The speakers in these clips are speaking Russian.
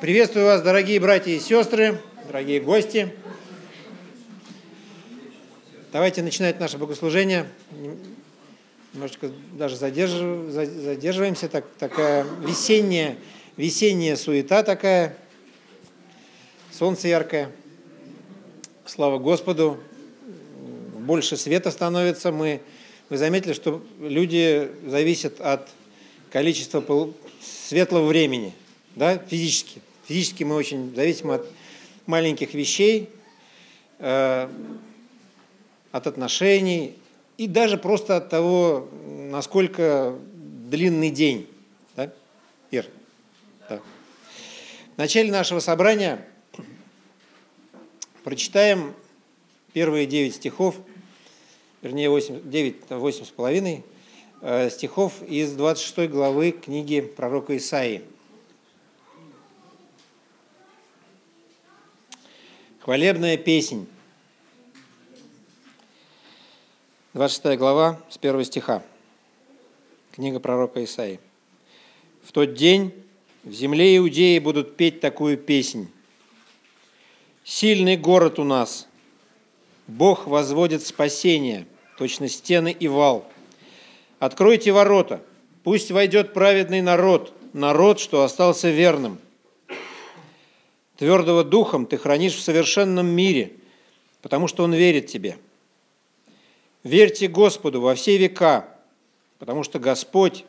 Приветствую вас, дорогие братья и сестры, дорогие гости. Давайте начинать наше богослужение. Немножечко даже задерживаемся. Так, такая весенняя, весенняя суета такая. Солнце яркое. Слава Господу. Больше света становится. Мы, вы заметили, что люди зависят от количества светлого времени, да, физически. Физически мы очень зависим от маленьких вещей, э, от отношений и даже просто от того, насколько длинный день. Да? Ир? Да. В начале нашего собрания прочитаем первые девять стихов, вернее, 8, 9, 8 с половиной э, стихов из 26 главы книги пророка Исаии. Хвалебная песнь. 26 глава с 1 стиха. Книга пророка Исаии. В тот день в земле Иудеи будут петь такую песнь. Сильный город у нас. Бог возводит спасение, точно стены и вал. Откройте ворота, пусть войдет праведный народ, народ, что остался верным – Твердого духом ты хранишь в совершенном мире, потому что Он верит тебе. Верьте Господу во все века, потому что Господь,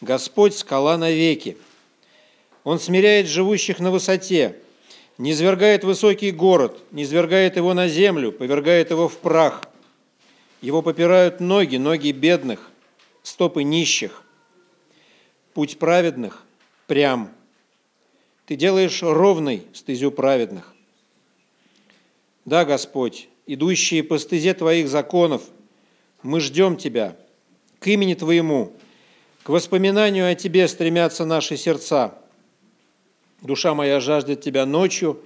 Господь – скала навеки. Он смиряет живущих на высоте, не свергает высокий город, не свергает его на землю, повергает его в прах. Его попирают ноги, ноги бедных, стопы нищих. Путь праведных прям – ты делаешь ровной стезю праведных. Да, Господь, идущие по стезе Твоих законов, мы ждем Тебя. К имени Твоему, к воспоминанию о Тебе стремятся наши сердца. Душа моя жаждет Тебя ночью,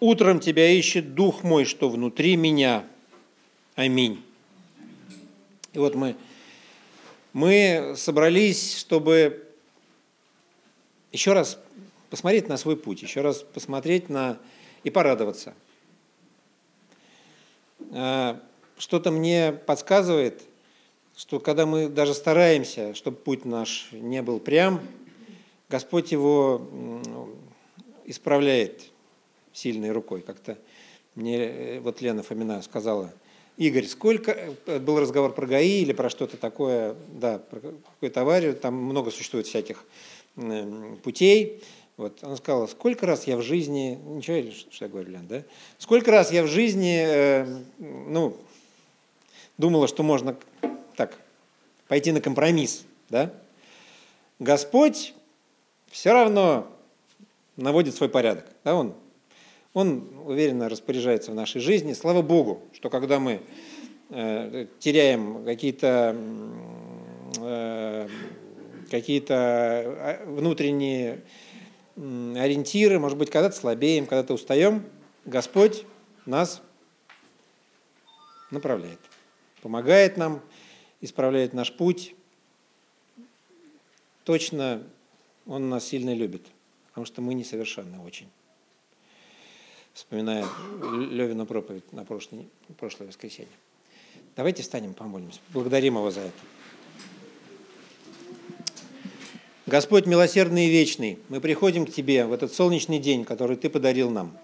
утром Тебя ищет Дух мой, что внутри меня. Аминь. И вот мы, мы собрались, чтобы еще раз посмотреть на свой путь, еще раз посмотреть на и порадоваться. А, что-то мне подсказывает, что когда мы даже стараемся, чтобы путь наш не был прям, Господь его исправляет сильной рукой. Как-то мне э, вот Лена Фомина сказала, Игорь, сколько, э, был разговор про ГАИ или про что-то такое, да, про какую-то аварию, там много существует всяких путей, вот, она сказала, сколько раз я в жизни, ничего, что я говорю, Лен, да? Сколько раз я в жизни, э, ну, думала, что можно так, пойти на компромисс, да? Господь все равно наводит свой порядок, да, Он, он уверенно распоряжается в нашей жизни. Слава Богу, что когда мы э, теряем какие-то э, какие-то а, внутренние ориентиры, может быть, когда-то слабеем, когда-то устаем, Господь нас направляет, помогает нам, исправляет наш путь. Точно Он нас сильно любит, потому что мы несовершенны очень. Вспоминая Левину проповедь на прошлое, прошлое воскресенье. Давайте встанем, помолимся. Благодарим Его за это. Господь милосердный и вечный, мы приходим к Тебе в этот солнечный день, который Ты подарил нам.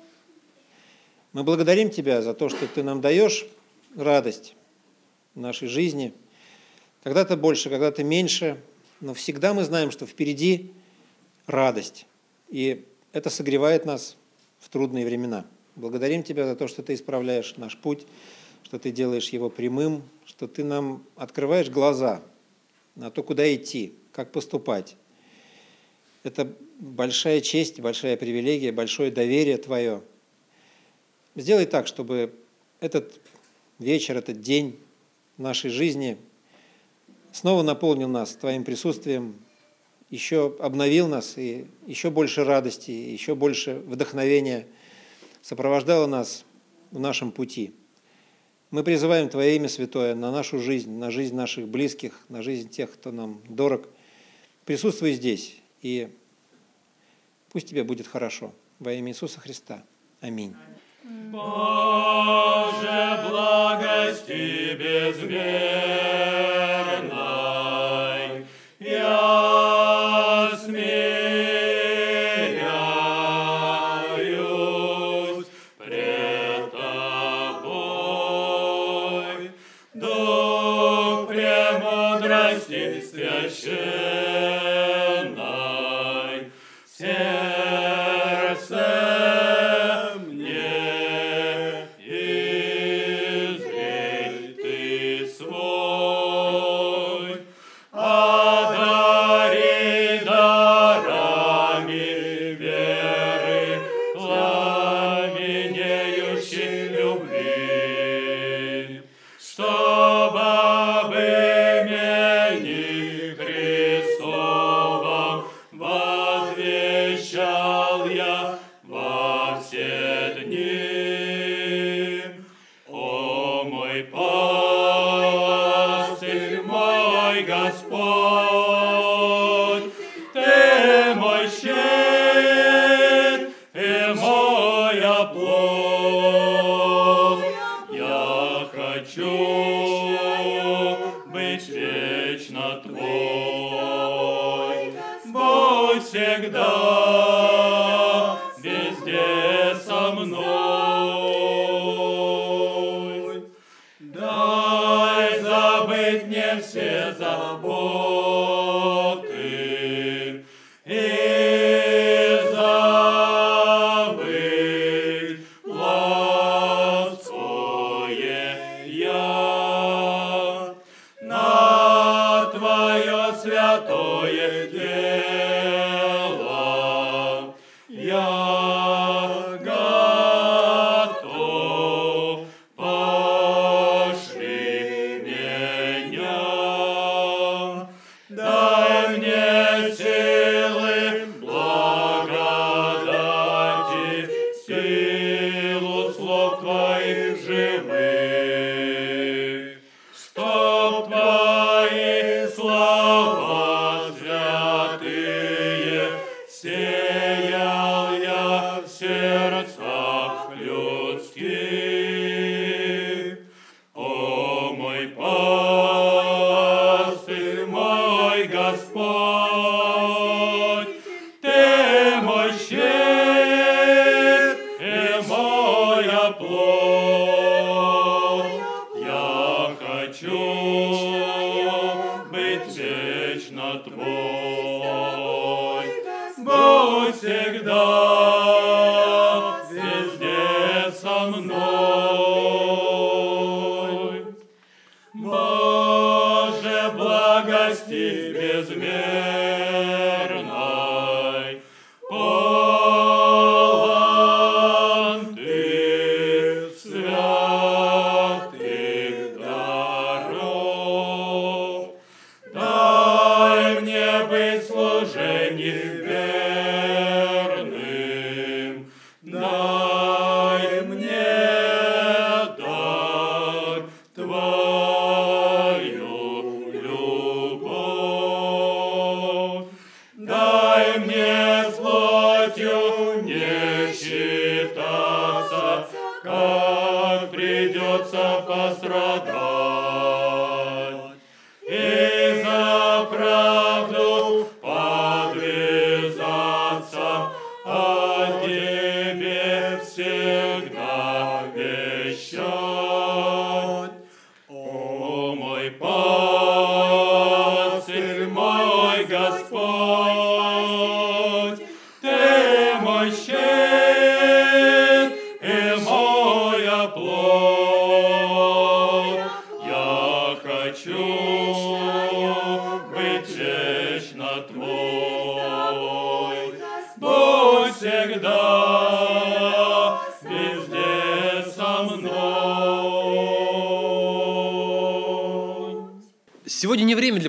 Мы благодарим Тебя за то, что Ты нам даешь радость нашей жизни. Когда-то больше, когда-то меньше, но всегда мы знаем, что впереди радость. И это согревает нас в трудные времена. Благодарим Тебя за то, что Ты исправляешь наш путь, что Ты делаешь его прямым, что Ты нам открываешь глаза на то, куда идти, как поступать. Это большая честь, большая привилегия, большое доверие Твое. Сделай так, чтобы этот вечер, этот день нашей жизни снова наполнил нас Твоим присутствием, еще обновил нас, и еще больше радости, еще больше вдохновения сопровождало нас в нашем пути. Мы призываем Твое имя Святое на нашу жизнь, на жизнь наших близких, на жизнь тех, кто нам дорог. Присутствуй здесь и Пусть тебе будет хорошо. Во имя Иисуса Христа. Аминь. Боже, благости безмерной,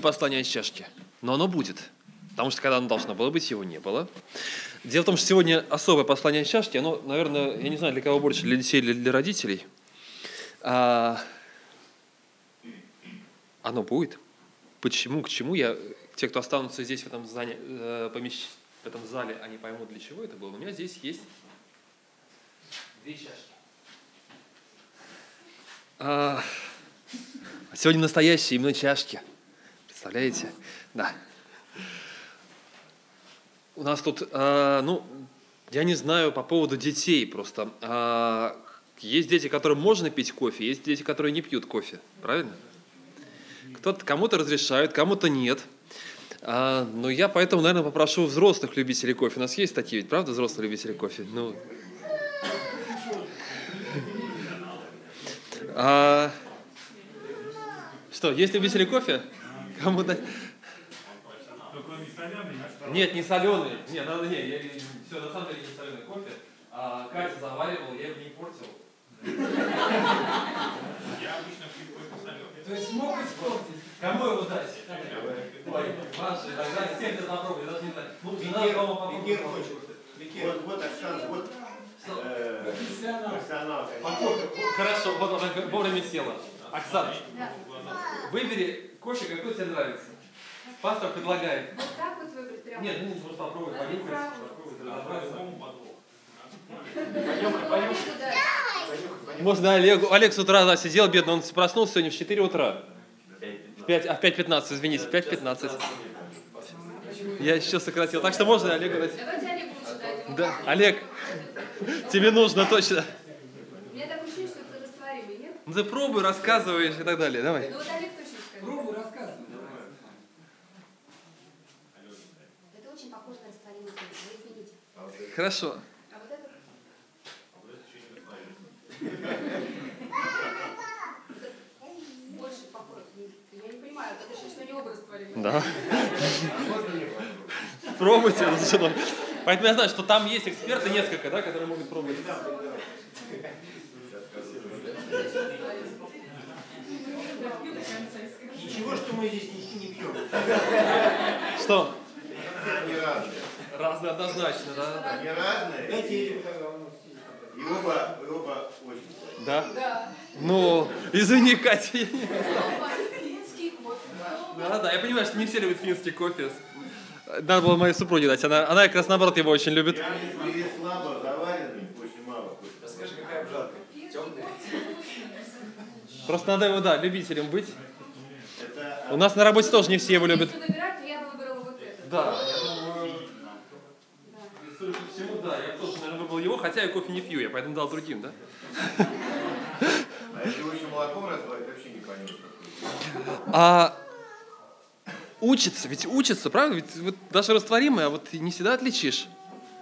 послания из чашки, но оно будет. Потому что когда оно должно было быть, его не было. Дело в том, что сегодня особое послание из чашки, оно, наверное, я не знаю, для кого больше, для детей или для родителей. А, оно будет. Почему, к чему я, те, кто останутся здесь в этом здании, э, помещ- в этом зале они поймут, для чего это было. У меня здесь есть две чашки. А, сегодня настоящие именно чашки. Представляете? Да. У нас тут, а, ну, я не знаю по поводу детей просто. А, есть дети, которым можно пить кофе, есть дети, которые не пьют кофе. Правильно? Кто-то, кому-то разрешают, кому-то нет. А, но я поэтому, наверное, попрошу взрослых любителей кофе. У нас есть такие ведь, правда, взрослые любители кофе? Ну, а, что, есть любители кофе? Кому дать? Нет, не соленый. Нет, надо, не, я, все, на самом деле не соленый кофе. А, Катя заваривал, я его не портил. То есть мог испортить? Кому его дать? Ой, Маша, тогда всем это попробуй, я даже не знаю. Ну, жена дома попробует. Вот, вот Оксана, вот э, Профессионал. профессионал. Хорошо, вот она вовремя села. Оксана, выбери кофе, какой тебе нравится. Пастор предлагает. Вот так вот выбрать прям. Нет, ну, может попробуй, понюхать. Можно Олегу. Олег с утра да, сидел, бедный, он проснулся сегодня в 4 утра. В 5, а в 5.15, извините, в 5.15. Я еще сократил. Так что можно Олегу дать. Давайте Олегу лучше дадим. Да, Олег, тебе нужно точно. У меня такое ощущение, что это пробуй, рассказываешь и так далее. Давай. Ну вот Олег точно скажет. Пробуй, рассказывай. Это очень похоже на растворимый кофе. Вы извините. Хорошо. А вот это... Больше похоже. Я не понимаю, это ощущение, что они оба растворимые. Да. Пробуйте. что там. Поэтому я знаю, что там есть эксперты несколько, да, которые могут пробовать. Ничего, что мы здесь не, не пьем. Что? Они разные. Разные однозначно, да, да, Они разные. И оба, и оба очень. да. Да? Да. Ну, извини, Катя. Да, да, я понимаю, что не все любят финский кофе. Надо было моей супруге дать. Она, она как раз наоборот его очень любит. Я слабо заваренный, очень мало. Расскажи, какая обжарка? Темная? Просто надо его, да, любителем быть. У нас на работе тоже не все его любят. Если выбирать, то я бы выбрала вот это. Да, я думаю, Да. судя по всему, да, я тоже, наверное, выбрал его, хотя я кофе не пью, я поэтому дал другим, да? а если его еще молоком разбавить, вообще не какой. А учится, ведь учится, правда? Ведь вот даже растворимый, а вот не всегда отличишь.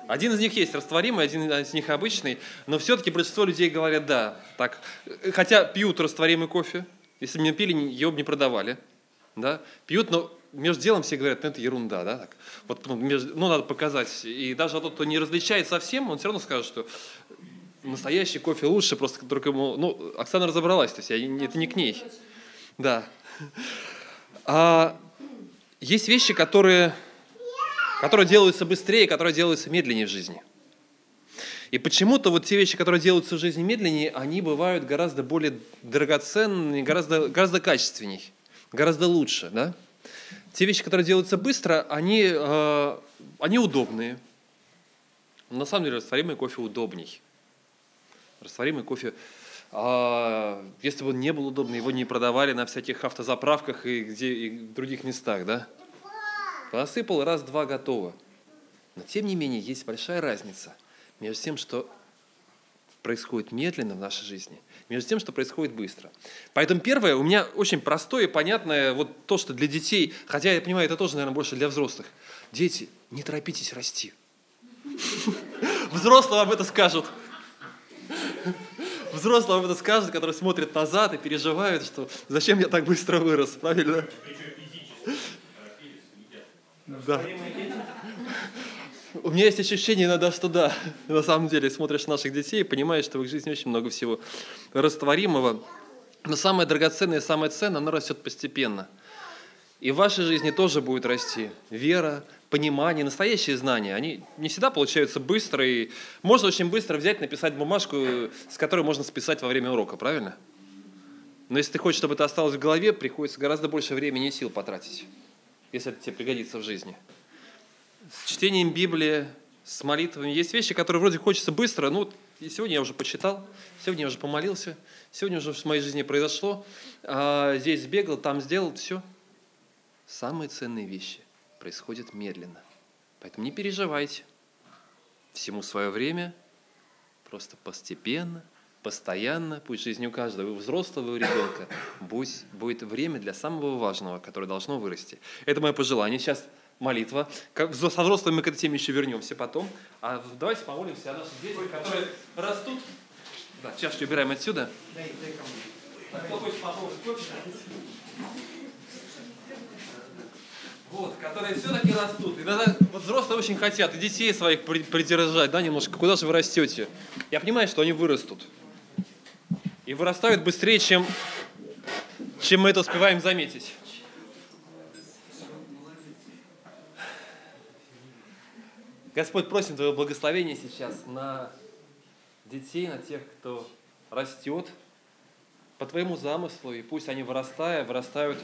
Один из них есть растворимый, один из них обычный, но все-таки большинство людей говорят да. Так, хотя пьют растворимый кофе, если бы не пили, его бы не продавали. Да? Пьют, но между делом все говорят, ну это ерунда, да? Так. Вот, ну, между- ну, надо показать. И даже тот, кто не различает совсем, он все равно скажет, что настоящий кофе лучше, просто только ему... Ну, Оксана разобралась, то есть я, это не к ней. Да. А есть вещи, которые, которые делаются быстрее, которые делаются медленнее в жизни. И почему-то вот те вещи, которые делаются в жизни медленнее, они бывают гораздо более драгоценными, гораздо, гораздо качественней, гораздо лучше. Да? Те вещи, которые делаются быстро, они, э, они удобные. На самом деле растворимый кофе удобней. Растворимый кофе, а, если бы он не был удобный, его не продавали на всяких автозаправках и, где, и в других местах, да? Посыпал, раз-два, готово. Но тем не менее есть большая разница между тем, что происходит медленно в нашей жизни, между тем, что происходит быстро. Поэтому первое, у меня очень простое и понятное, вот то, что для детей, хотя я понимаю, это тоже, наверное, больше для взрослых. Дети, не торопитесь расти. Взрослым об это скажут. Взрослым об это скажут, которые смотрят назад и переживают, что зачем я так быстро вырос, правильно? Да. У меня есть ощущение иногда, что да, на самом деле смотришь наших детей и понимаешь, что в их жизни очень много всего растворимого. Но самое драгоценное и самое ценное, оно растет постепенно. И в вашей жизни тоже будет расти вера, понимание, настоящие знания. Они не всегда получаются быстро, и можно очень быстро взять, написать бумажку, с которой можно списать во время урока, правильно? Но если ты хочешь, чтобы это осталось в голове, приходится гораздо больше времени и сил потратить, если это тебе пригодится в жизни. С чтением Библии, с молитвами. Есть вещи, которые вроде хочется быстро, ну, и сегодня я уже почитал, сегодня я уже помолился, сегодня уже в моей жизни произошло, а здесь сбегал, там сделал, все. Самые ценные вещи происходят медленно. Поэтому не переживайте. Всему свое время, просто постепенно, постоянно, пусть жизнь у каждого, у взрослого, у ребенка, будет, будет время для самого важного, которое должно вырасти. Это мое пожелание. Сейчас молитва. Как, со взрослыми мы к этой теме еще вернемся потом. А давайте помолимся о наших детях, которые растут. Да, чашечку убираем отсюда. Кто хочет попробовать кофе? Вот, которые все-таки растут. Иногда вот взрослые очень хотят и детей своих при- придержать, да, немножко. Куда же вы растете? Я понимаю, что они вырастут. И вырастают быстрее, чем, чем мы это успеваем заметить. Господь, просим Твоего благословения сейчас на детей, на тех, кто растет по Твоему замыслу, и пусть они, вырастая, вырастают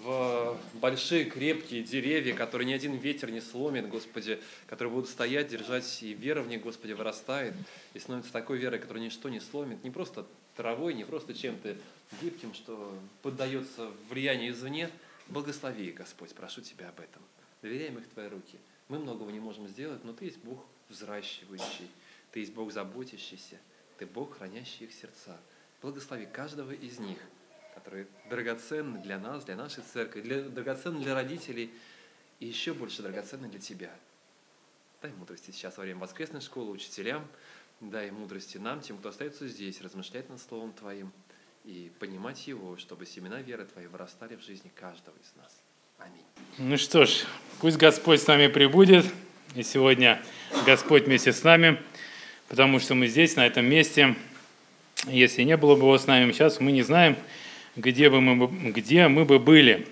в большие крепкие деревья, которые ни один ветер не сломит, Господи, которые будут стоять, держать, и вера в них, Господи, вырастает, и становится такой верой, которая ничто не сломит, не просто травой, не просто чем-то гибким, что поддается влиянию извне. Благослови Господь, прошу Тебя об этом. Доверяем их в Твои руки. Мы многого не можем сделать, но Ты есть Бог взращивающий, Ты есть Бог заботящийся, Ты Бог, хранящий их сердца. Благослови каждого из них, которые драгоценны для нас, для нашей церкви, для, драгоценны для родителей и еще больше драгоценны для Тебя. Дай мудрости сейчас во время воскресной школы учителям, дай мудрости нам, тем, кто остается здесь, размышлять над Словом Твоим и понимать его, чтобы семена веры Твоей вырастали в жизни каждого из нас. Аминь. Ну что ж, пусть Господь с нами прибудет, и сегодня Господь вместе с нами, потому что мы здесь, на этом месте. Если не было бы Его с нами сейчас, мы не знаем, где, бы мы, где мы бы были.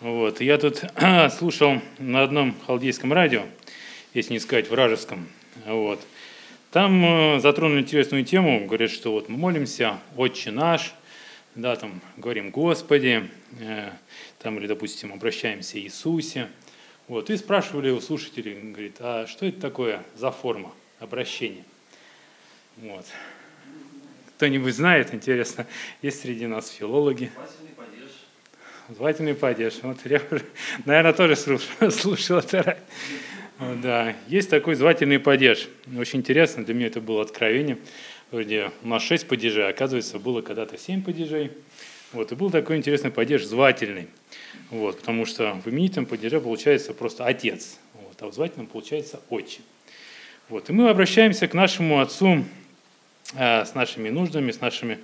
Вот. Я тут слушал на одном халдейском радио, если не сказать вражеском, вот. Там э, затронули интересную тему, говорят, что вот мы молимся «Отче наш», да, там говорим «Господи», э, там, или, допустим, обращаемся Иисусе. Вот, и спрашивали у слушателей, говорит, а что это такое за форма обращения? Вот. Кто-нибудь знает, интересно, есть среди нас филологи? Звательный падеж. Вот я, наверное, тоже слушал, слушал это. Да, есть такой звательный падеж. Очень интересно, для меня это было откровение. Вроде у нас шесть падежей, а оказывается, было когда-то семь падежей. Вот, и был такой интересный падеж звательный. Вот, потому что в именитом падеже получается просто отец, вот, а в звательном получается отче. Вот, и мы обращаемся к нашему отцу э, с нашими нуждами, с нашими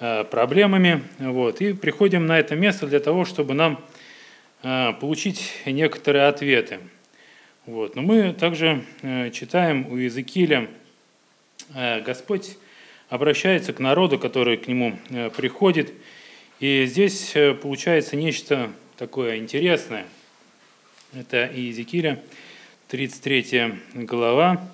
э, проблемами. Вот, и приходим на это место для того, чтобы нам э, получить некоторые ответы. Вот. Но мы также э, читаем у Иезекииля, э, Господь обращается к народу, который к нему э, приходит. И здесь э, получается нечто такое интересное. Это Иезекииля, 33 глава.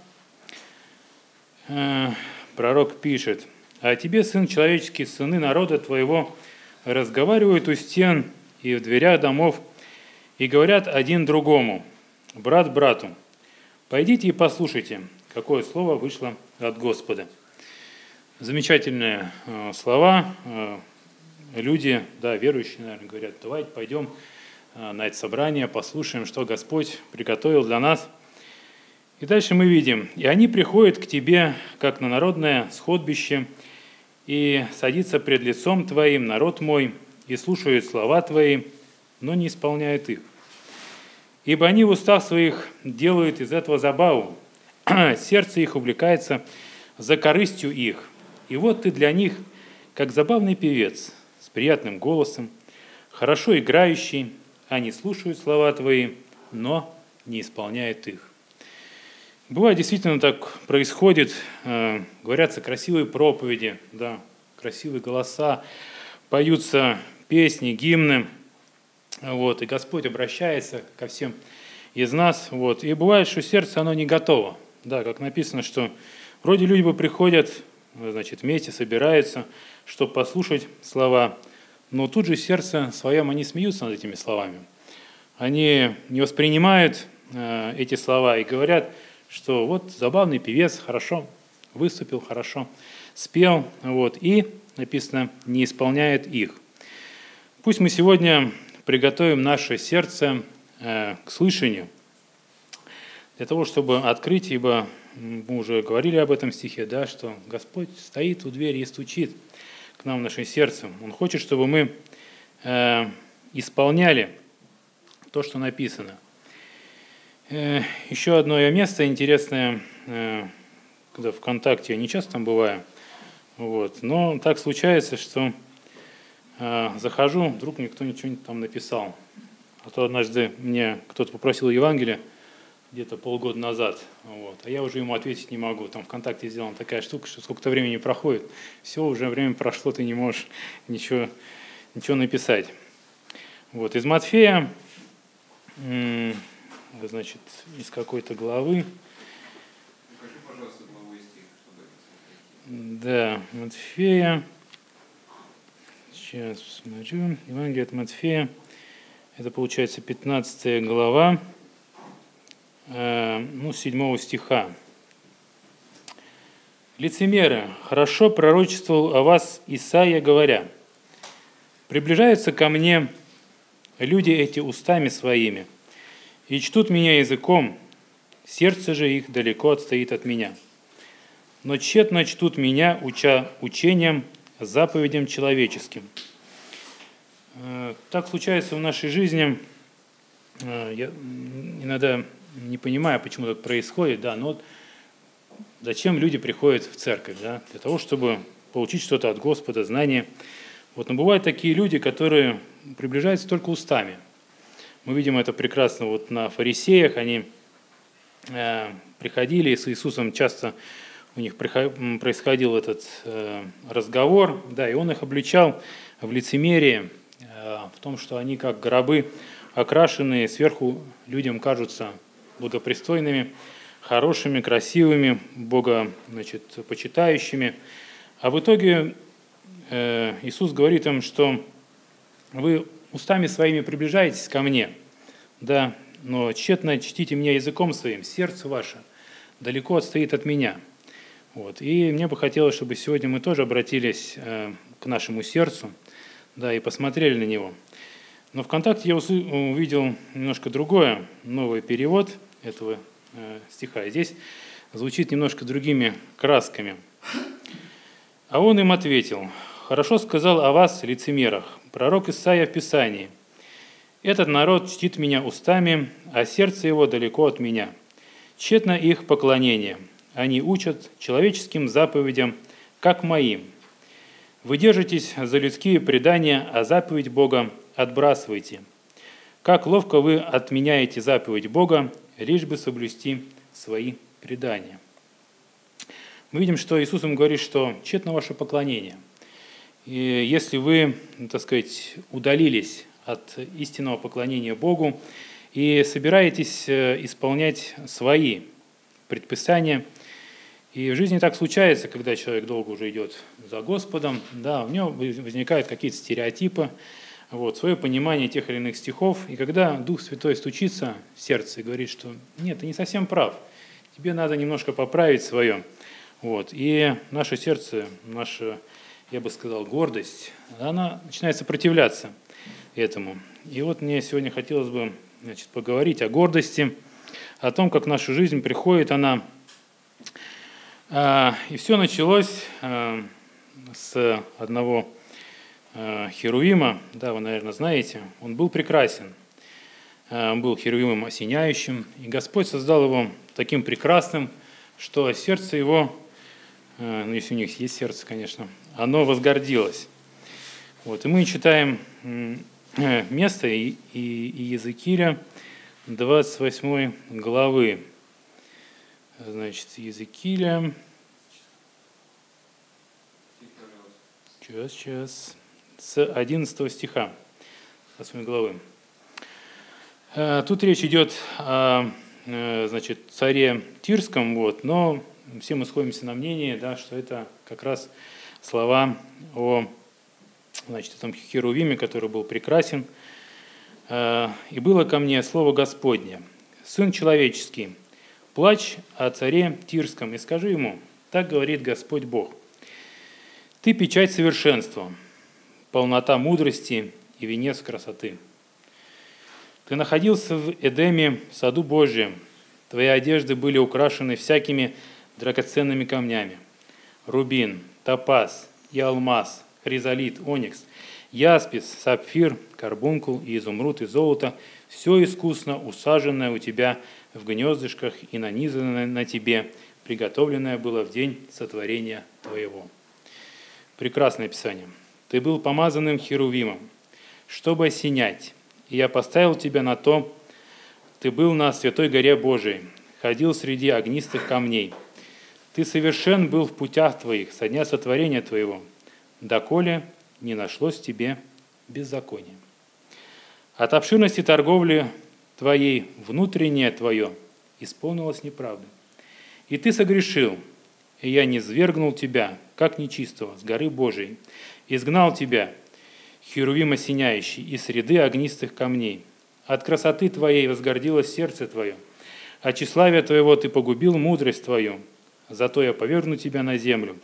Э, Пророк пишет, «А тебе, сын человеческий, сыны народа твоего, разговаривают у стен и в дверях домов, и говорят один другому, брат брату, пойдите и послушайте, какое слово вышло от Господа». Замечательные э, слова. Люди, да, верующие, наверное, говорят, давайте пойдем э, на это собрание, послушаем, что Господь приготовил для нас. И дальше мы видим, и они приходят к тебе, как на народное сходбище, и садится пред лицом твоим народ мой, и слушают слова твои, но не исполняют их. Ибо они в устах своих делают из этого забаву, сердце их увлекается за корыстью их. И вот ты для них, как забавный певец, с приятным голосом, хорошо играющий, они слушают слова твои, но не исполняют их. Бывает, действительно так происходит, э, говорятся красивые проповеди, да, красивые голоса, поются песни, гимны, вот, и Господь обращается ко всем из нас, вот, и бывает, что сердце, оно не готово, да, как написано, что вроде люди бы приходят, значит, вместе собираются, чтобы послушать слова, но тут же сердце своем они смеются над этими словами, они не воспринимают э, эти слова и говорят, что вот забавный певец, хорошо выступил, хорошо спел, вот, и написано, не исполняет их. Пусть мы сегодня приготовим наше сердце э, к слышанию, для того, чтобы открыть, ибо мы уже говорили об этом стихе, да, что Господь стоит у двери и стучит к нам в наше сердце. Он хочет, чтобы мы э, исполняли то, что написано. Э, еще одно место интересное, э, когда ВКонтакте, я не часто там бываю, вот, но так случается, что э, захожу, вдруг мне кто ничего там написал. А то однажды мне кто-то попросил Евангелие, где-то полгода назад. Вот. А я уже ему ответить не могу. Там ВКонтакте сделана такая штука, что сколько-то времени проходит. Все, уже время прошло, ты не можешь ничего, ничего написать. Вот. Из Матфея, значит, из какой-то главы. Покажи, пожалуйста, главу и стих, чтобы Да, Матфея. Сейчас посмотрю. Евангелие от Матфея. Это получается 15 глава. Э, ну, 7 стиха. «Лицемеры, хорошо пророчествовал о вас Исаия, говоря, «Приближаются ко мне люди эти устами своими, и чтут меня языком, сердце же их далеко отстоит от меня. Но тщетно чтут меня, уча учением, заповедям человеческим». Э, Так случается в нашей жизни, э, я иногда не понимаю, почему так происходит, да, но зачем люди приходят в церковь, да, для того, чтобы получить что-то от Господа, знания. Вот, но бывают такие люди, которые приближаются только устами. Мы видим это прекрасно вот на фарисеях, они э, приходили с Иисусом, часто у них происходил этот э, разговор, да, и он их обличал в лицемерии, э, в том, что они как гробы окрашенные, сверху людям кажутся благопристойными, хорошими, красивыми, Бога значит, почитающими. А в итоге э, Иисус говорит им, что вы устами своими приближаетесь ко мне, да, но тщетно чтите меня языком своим, сердце ваше далеко отстоит от меня. Вот. И мне бы хотелось, чтобы сегодня мы тоже обратились э, к нашему сердцу, да, и посмотрели на него. Но ВКонтакте я увидел немножко другое, новый перевод – этого э, стиха. Здесь звучит немножко другими красками. А он им ответил, «Хорошо сказал о вас, лицемерах, пророк Исаия в Писании. Этот народ чтит меня устами, а сердце его далеко от меня. Тщетно их поклонение. Они учат человеческим заповедям, как моим. Вы держитесь за людские предания, а заповедь Бога отбрасывайте. Как ловко вы отменяете заповедь Бога лишь бы соблюсти свои предания. Мы видим, что Иисус им говорит, что тщетно ваше поклонение. И если вы, так сказать, удалились от истинного поклонения Богу и собираетесь э, исполнять свои предписания, и в жизни так случается, когда человек долго уже идет за Господом, да, у него возникают какие-то стереотипы, вот, свое понимание тех или иных стихов. И когда Дух Святой стучится в сердце и говорит, что нет, ты не совсем прав, тебе надо немножко поправить свое. Вот, и наше сердце, наша, я бы сказал, гордость, она начинает сопротивляться этому. И вот мне сегодня хотелось бы значит, поговорить о гордости, о том, как в нашу жизнь приходит она. А, и все началось а, с одного Херувима, да, вы, наверное, знаете, он был прекрасен. Э, он был Херувимом осеняющим, и Господь создал его таким прекрасным, что сердце его, э, ну, если у них есть сердце, конечно, оно возгордилось. Вот, и мы читаем место и, и, и Языкиля 28 главы. Значит, Языкиля... Сейчас, сейчас с 11 стиха 8 главы. Э, тут речь идет о э, значит, царе Тирском, вот, но все мы сходимся на мнение, да, что это как раз слова о значит, этом Херувиме, который был прекрасен. Э, «И было ко мне слово Господне, сын человеческий, плачь о царе Тирском и скажи ему, так говорит Господь Бог, ты печать совершенства, полнота мудрости и венец красоты. Ты находился в Эдеме, саду Божьем, твои одежды были украшены всякими драгоценными камнями. Рубин, топаз и алмаз, хризолит, оникс, яспис, сапфир, карбункул и изумруд и золото – все искусно усаженное у тебя в гнездышках и нанизанное на тебе, приготовленное было в день сотворения твоего. Прекрасное описание. Ты был помазанным херувимом, чтобы осенять, и я поставил тебя на то, ты был на святой горе Божией, ходил среди огнистых камней. Ты совершен был в путях твоих со дня сотворения твоего, доколе не нашлось тебе беззакония. От обширности торговли твоей внутреннее твое исполнилось неправдой. И ты согрешил, и я не свергнул тебя, как нечистого, с горы Божией, изгнал тебя, херувим осеняющий, из среды огнистых камней. От красоты твоей возгордилось сердце твое, от тщеславия твоего ты погубил мудрость твою. Зато я поверну тебя на землю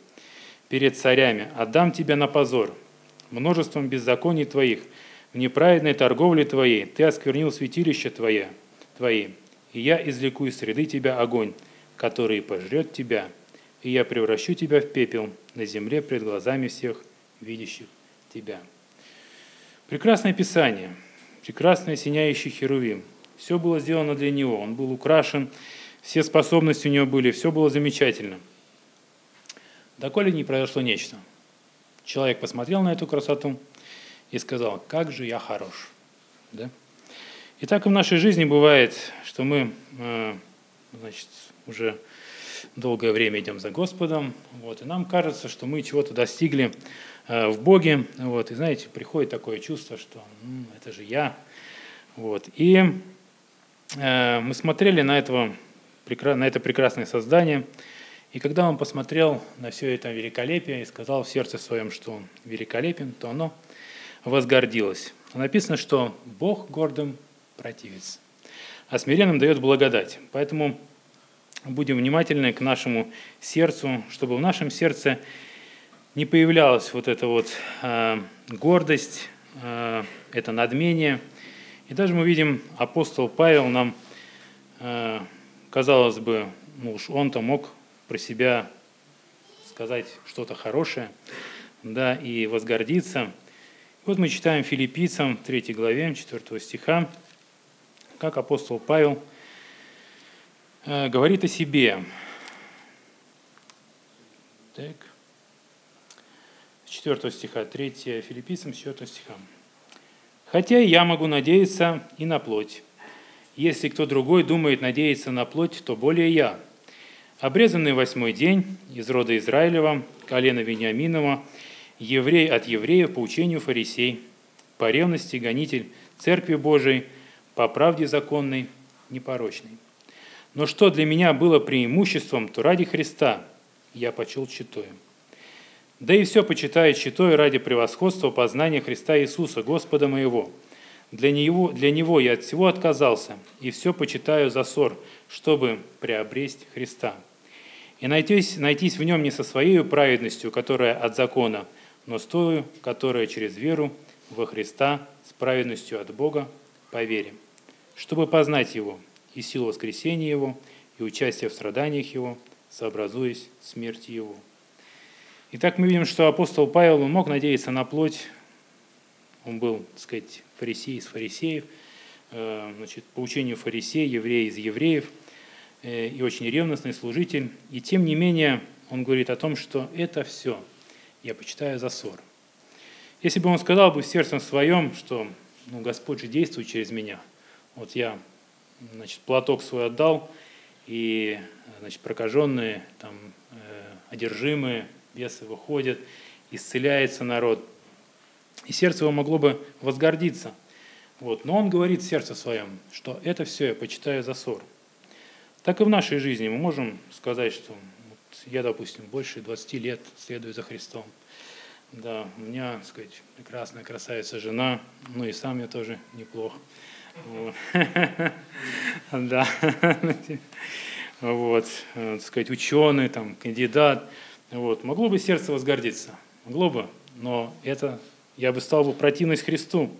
перед царями, отдам тебя на позор, множеством беззаконий твоих – в неправедной торговле твоей ты осквернил святилище твое, твои, и я извлеку из среды тебя огонь, который пожрет тебя, и я превращу тебя в пепел на земле пред глазами всех видящих тебя». Прекрасное Писание, прекрасный осеняющий Херувим. Все было сделано для него, он был украшен, все способности у него были, все было замечательно. Доколе не произошло нечто. Человек посмотрел на эту красоту – и сказал, как же я хорош. Да? И так и в нашей жизни бывает, что мы э, значит, уже долгое время идем за Господом, вот, и нам кажется, что мы чего-то достигли в Боге, вот, и знаете, приходит такое чувство, что это же я. Вот, и э, мы смотрели на, этого, на это прекрасное создание, и когда он посмотрел на все это великолепие и сказал в сердце своем, что он великолепен, то оно возгордилась. Написано, что Бог гордым противится, а смиренным дает благодать. Поэтому будем внимательны к нашему сердцу, чтобы в нашем сердце не появлялась вот эта вот э, гордость, э, это надмение. И даже мы видим, апостол Павел нам, э, казалось бы, ну уж он-то мог про себя сказать что-то хорошее, да, и возгордиться – вот мы читаем филиппийцам 3 главе 4 стиха, как апостол Павел э, говорит о себе. Так. 4 стиха, 3 филиппийцам 4 стиха. «Хотя я могу надеяться и на плоть. Если кто другой думает надеяться на плоть, то более я. Обрезанный восьмой день из рода Израилева, колена Вениаминова – еврей от евреев по учению фарисей, по ревности гонитель Церкви Божией, по правде законной, непорочной. Но что для меня было преимуществом, то ради Христа я почел читою. Да и все почитаю читою ради превосходства познания Христа Иисуса, Господа моего. Для него, для него я от всего отказался, и все почитаю за ссор, чтобы приобресть Христа. И найтись, найтись в нем не со своей праведностью, которая от закона – но с той, которая через веру во Христа с праведностью от Бога по вере, чтобы познать Его и силу воскресения Его, и участие в страданиях Его, сообразуясь смерти Его. Итак, мы видим, что апостол Павел он мог надеяться на плоть, он был, так сказать, фарисей из фарисеев, э, значит, по учению фарисея, еврей из евреев, э, и очень ревностный служитель. И тем не менее, он говорит о том, что это все – я почитаю за ссор. Если бы он сказал бы в сердцем своем, что ну, Господь же действует через меня, вот я значит, платок свой отдал, и значит, прокаженные, там, э, одержимые, бесы выходят, исцеляется народ. И сердце его могло бы возгордиться. Вот. Но он говорит в сердце своем, что это все я почитаю за ссор. Так и в нашей жизни мы можем сказать, что я, допустим, больше 20 лет следую за Христом. Да, у меня, так сказать, прекрасная красавица жена, ну и сам я тоже неплох. Вот. Да. Вот, э, так сказать, ученый, там, кандидат. Вот. Могло бы сердце возгордиться, могло бы, но это я бы стал бы противность Христу.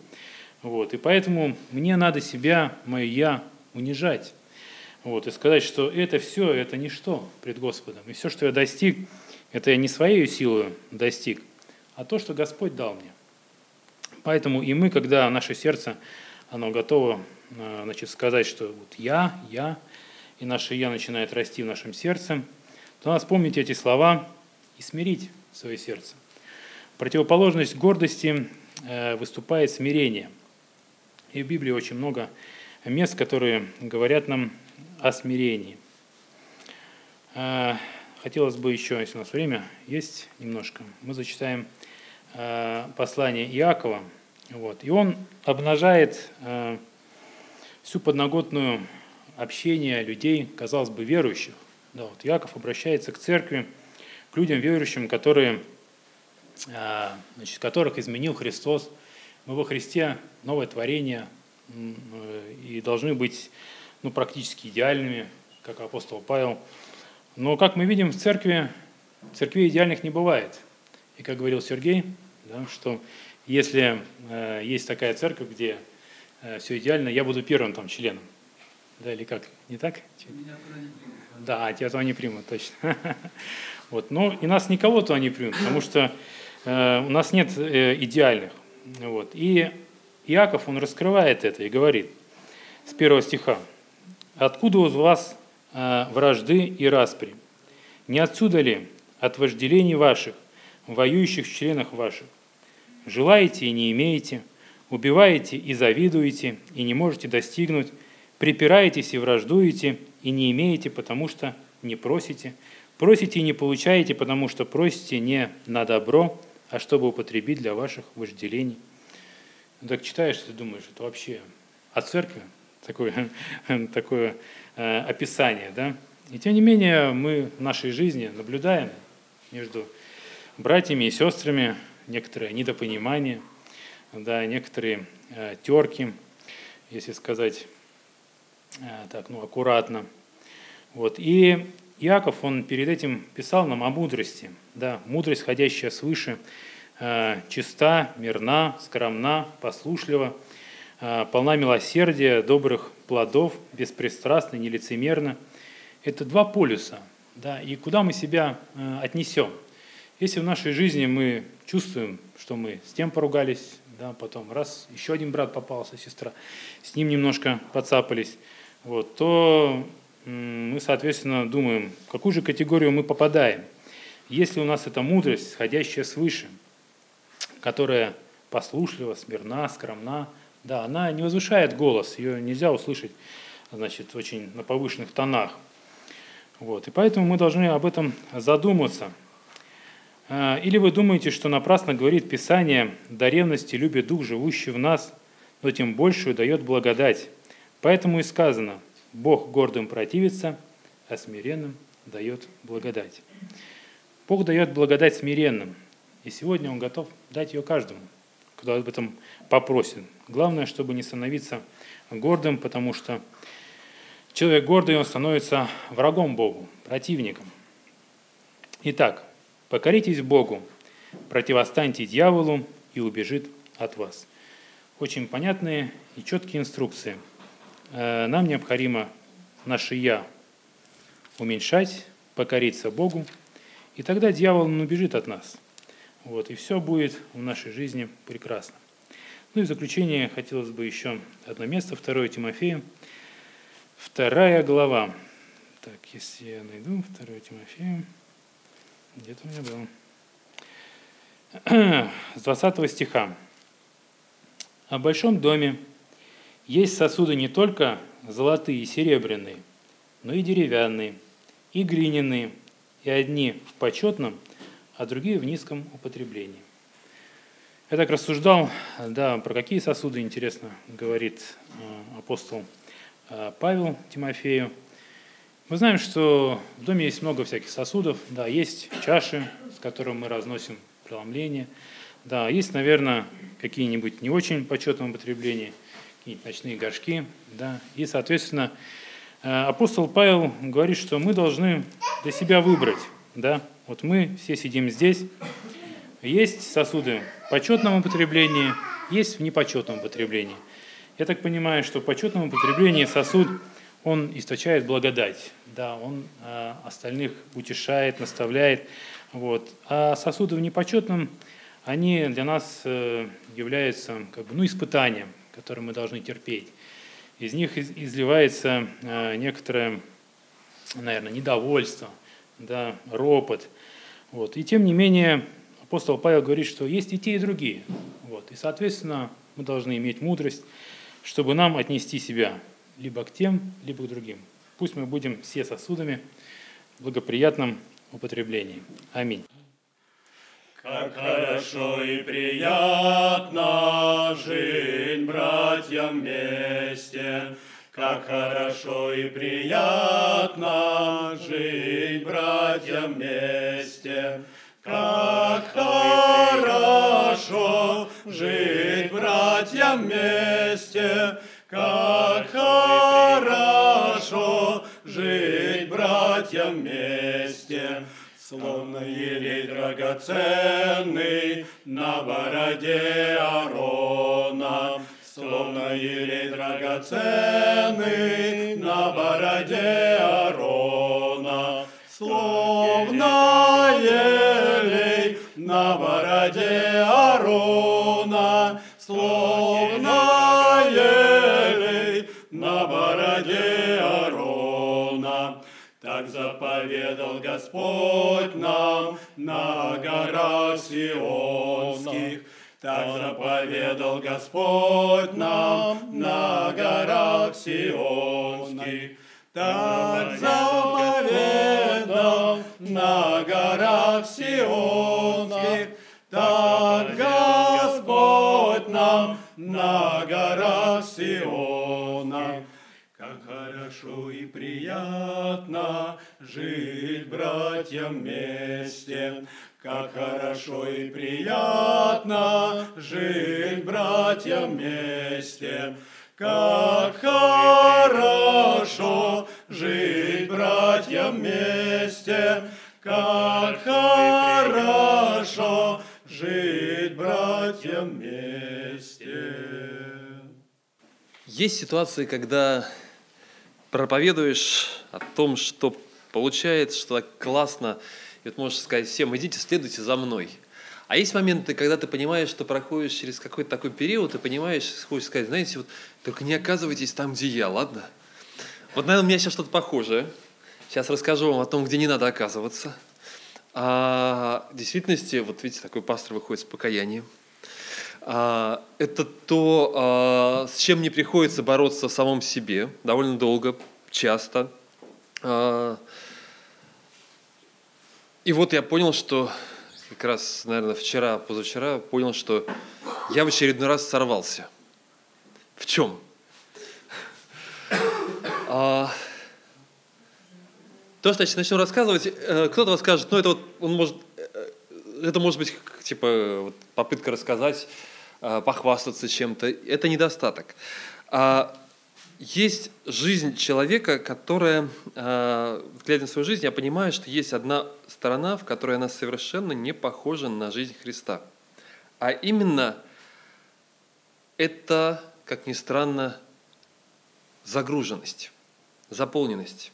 Вот. И поэтому мне надо себя, мое «я» унижать. Вот. И сказать, что это все, это ничто пред Господом. И все, что я достиг, это я не своей силой достиг, а то, что Господь дал мне. Поэтому и мы, когда наше сердце, оно готово э, значит, сказать, что вот я, я, и наше «я» начинает расти в нашем сердце, то надо вспомнить эти слова и смирить свое сердце. Противоположность гордости э, выступает смирение. И в Библии очень много мест, которые говорят нам о смирении. Э, хотелось бы еще, если у нас время есть немножко, мы зачитаем э, послание Иакова. Вот, и он обнажает всю подноготную общения людей, казалось бы, верующих. Да, вот Яков обращается к церкви, к людям верующим, которые, а, значит, которых изменил Христос. Мы во Христе новое творение и должны быть ну, практически идеальными, как апостол Павел. Но, как мы видим, в церкви, в церкви идеальных не бывает. И как говорил Сергей, да, что если э, есть такая церковь, где э, все идеально, я буду первым там членом. Да, или как? Не так? Да, тебя туда не примут, точно. Вот. Но и нас никого туда не примут, потому что э, у нас нет э, идеальных. Вот. И Иаков, он раскрывает это и говорит с первого стиха. «Откуда у вас э, вражды и распри? Не отсюда ли от вожделений ваших, воюющих в членах ваших? Желаете и не имеете, убиваете и завидуете, и не можете достигнуть, Припираетесь и враждуете, и не имеете, потому что не просите. Просите и не получаете, потому что просите не на добро, а чтобы употребить для ваших вожделений. Ну, так читаешь, ты думаешь, это вообще от церкви такое, такое э, описание, да? И тем не менее мы в нашей жизни наблюдаем между братьями и сестрами некоторое недопонимание, да, некоторые э, терки, если сказать так, ну, аккуратно. Вот. И Яков, он перед этим писал нам о мудрости. Да, мудрость, ходящая свыше, э, чиста, мирна, скромна, послушлива, э, полна милосердия, добрых плодов, беспристрастна, нелицемерна. Это два полюса. Да, и куда мы себя отнесем? Если в нашей жизни мы чувствуем, что мы с тем поругались, да, потом раз, еще один брат попался, сестра, с ним немножко подцапались, вот, то мы, соответственно, думаем, в какую же категорию мы попадаем. Если у нас эта мудрость, сходящая свыше, которая послушлива, смирна, скромна, да, она не возвышает голос, ее нельзя услышать значит, очень на повышенных тонах. Вот, и поэтому мы должны об этом задуматься. А, или вы думаете, что напрасно говорит Писание, до ревности любит Дух, живущий в нас, но тем большую дает благодать. Поэтому и сказано, Бог гордым противится, а смиренным дает благодать. Бог дает благодать смиренным, и сегодня Он готов дать ее каждому, кто об этом попросит. Главное, чтобы не становиться гордым, потому что человек гордый, он становится врагом Богу, противником. Итак, покоритесь Богу, противостаньте дьяволу и убежит от вас. Очень понятные и четкие инструкции – нам необходимо наше «я» уменьшать, покориться Богу, и тогда дьявол не убежит от нас. Вот, и все будет в нашей жизни прекрасно. Ну и в заключение хотелось бы еще одно место, 2 Тимофея, вторая глава. Так, если я найду 2 Тимофея, где-то у меня было. С 20 стиха. «О большом доме есть сосуды не только золотые и серебряные, но и деревянные, и глиняные, и одни в почетном, а другие в низком употреблении. Я так рассуждал, да, про какие сосуды, интересно, говорит э, апостол э, Павел Тимофею. Мы знаем, что в доме есть много всяких сосудов, да, есть чаши, с которыми мы разносим преломление, да, есть, наверное, какие-нибудь не очень почетном употреблении – какие-нибудь ночные горшки, да, и, соответственно, э, апостол Павел говорит, что мы должны для себя выбрать, да, вот мы все сидим здесь, есть сосуды в почетном употреблении, есть в непочетном употреблении. Я так понимаю, что в почетном употреблении сосуд, он источает благодать, да, он э, остальных утешает, наставляет, вот. А сосуды в непочетном, они для нас э, являются как бы, ну, испытанием, которое мы должны терпеть. Из них из, изливается э, некоторое, наверное, недовольство, да, ропот. Вот. И тем не менее, апостол Павел говорит, что есть и те, и другие. Вот. И, соответственно, мы должны иметь мудрость, чтобы нам отнести себя либо к тем, либо к другим. Пусть мы будем все сосудами в благоприятном употреблении. Аминь. Как хорошо и приятно жить братьям вместе, как хорошо и приятно жить братьям вместе, как хорошо жить братьям вместе, как хорошо жить братьям вместе. Словно елей драгоценный на бороде Арона, Словно елей драгоценный на бороде Арона, Словно елей на бороде Арона, Словно Господь нам на горах Сионских. Так заповедал Господь нам на горах Сионских. Так заповедал на горах Сионских. Так Господь нам на горах Сиона. Как хорошо и приятно жить братьям вместе, как хорошо и приятно жить братьям вместе, как хорошо жить братьям вместе, как хорошо жить братьям вместе. Есть ситуации, когда проповедуешь о том, что получается, что так классно, и вот можешь сказать всем, идите, следуйте за мной. А есть моменты, когда ты понимаешь, что проходишь через какой-то такой период, и понимаешь, хочешь сказать, знаете, вот только не оказывайтесь там, где я, ладно? Вот, наверное, у меня сейчас что-то похожее. Сейчас расскажу вам о том, где не надо оказываться. А в действительности, вот видите, такой пастор выходит с покаянием. А, это то, а, с чем мне приходится бороться в самом себе довольно долго, часто. А, и вот я понял, что как раз, наверное, вчера, позавчера, понял, что я в очередной раз сорвался. В чем? А, то, что я начну рассказывать, э, кто-то вас скажет, ну это вот, он может, э, это может быть типа попытка рассказать, э, похвастаться чем-то. Это недостаток. А есть жизнь человека, которая, глядя на свою жизнь, я понимаю, что есть одна сторона, в которой она совершенно не похожа на жизнь Христа. А именно это, как ни странно, загруженность, заполненность.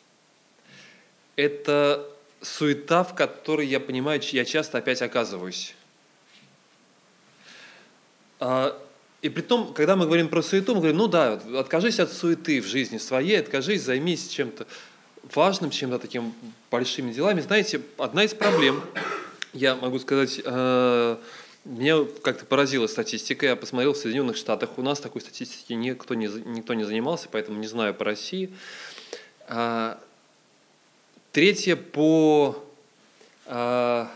Это суета, в которой, я понимаю, я часто опять оказываюсь. И при том, когда мы говорим про суету, мы говорим, ну да, откажись от суеты в жизни своей, откажись, займись чем-то важным, чем-то таким большими делами. Знаете, одна из проблем, я могу сказать, э, меня как-то поразила статистика. Я посмотрел в Соединенных Штатах. У нас такой статистики никто не, никто не занимался, поэтому не знаю по России. А, третье по а,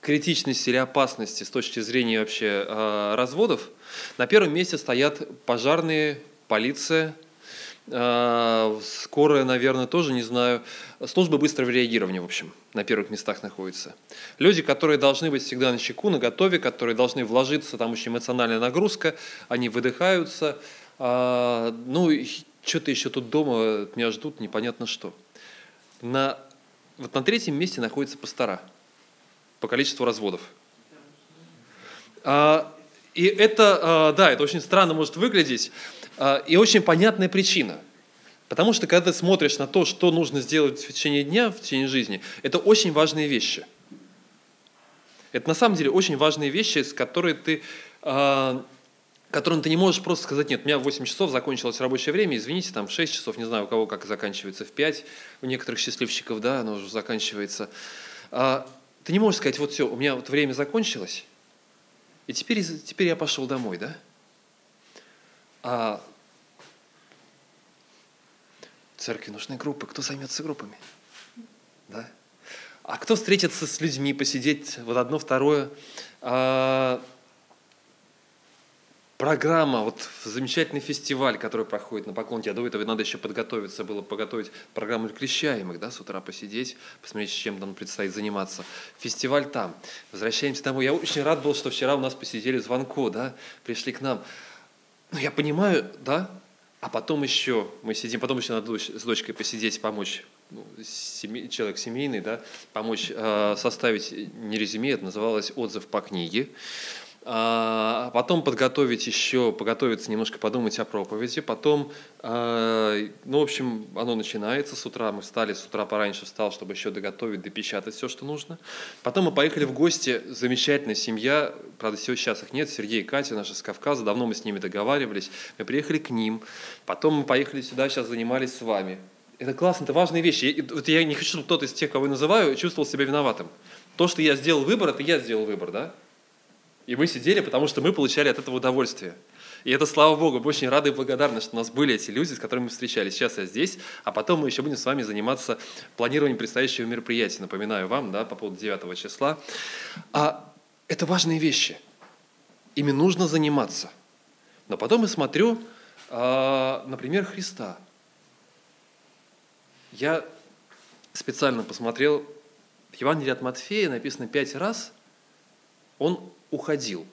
критичности или опасности с точки зрения вообще разводов. На первом месте стоят пожарные, полиция, а, скорая, наверное, тоже, не знаю. Служба быстрого реагирования, в общем, на первых местах находится. Люди, которые должны быть всегда на чеку, на готове, которые должны вложиться, там очень эмоциональная нагрузка, они выдыхаются, А, ну, что-то еще тут дома меня ждут, непонятно что. На, вот на третьем месте находится пастора по количеству разводов. А, и это, а, да, это очень странно может выглядеть, а, и очень понятная причина. Потому что когда ты смотришь на то, что нужно сделать в течение дня, в течение жизни, это очень важные вещи. Это на самом деле очень важные вещи, с которыми ты, а, которым ты не можешь просто сказать, нет, у меня в 8 часов закончилось рабочее время, извините, там в 6 часов, не знаю, у кого как заканчивается, в 5, у некоторых счастливчиков, да, оно уже заканчивается. Ты не можешь сказать, вот все, у меня вот время закончилось, и теперь, теперь я пошел домой, да? А церкви нужны группы. Кто займется группами? Да? А кто встретится с людьми, посидеть вот одно, второе? А, программа, вот замечательный фестиваль, который проходит на Поклонке, этого надо еще подготовиться, было подготовить программу крещаемых, да, с утра посидеть, посмотреть, чем там предстоит заниматься. Фестиваль там. Возвращаемся домой. Я очень рад был, что вчера у нас посидели звонко, да, пришли к нам. Ну, я понимаю, да, а потом еще мы сидим, потом еще надо с дочкой посидеть, помочь ну, семей, человек семейный, да, помочь э, составить не резюме, это называлось отзыв по книге. А потом подготовить еще, подготовиться немножко, подумать о проповеди. Потом, а, ну, в общем, оно начинается с утра. Мы встали, с утра пораньше встал, чтобы еще доготовить, допечатать все, что нужно. Потом мы поехали в гости. Замечательная семья. Правда, сейчас их нет. Сергей и Катя, наши с Кавказа. Давно мы с ними договаривались. Мы приехали к ним. Потом мы поехали сюда, сейчас занимались с вами. Это классно, это важные вещи. Я, вот я не хочу, чтобы кто-то из тех, кого я называю, чувствовал себя виноватым. То, что я сделал выбор, это я сделал выбор, да? И мы сидели, потому что мы получали от этого удовольствие. И это, слава Богу, мы очень рады и благодарны, что у нас были эти люди, с которыми мы встречались. Сейчас я здесь, а потом мы еще будем с вами заниматься планированием предстоящего мероприятия. Напоминаю вам, да, по поводу 9 числа. А это важные вещи. Ими нужно заниматься. Но потом я смотрю, а, например, Христа. Я специально посмотрел, в Евангелии от Матфея написано пять раз, он уходил.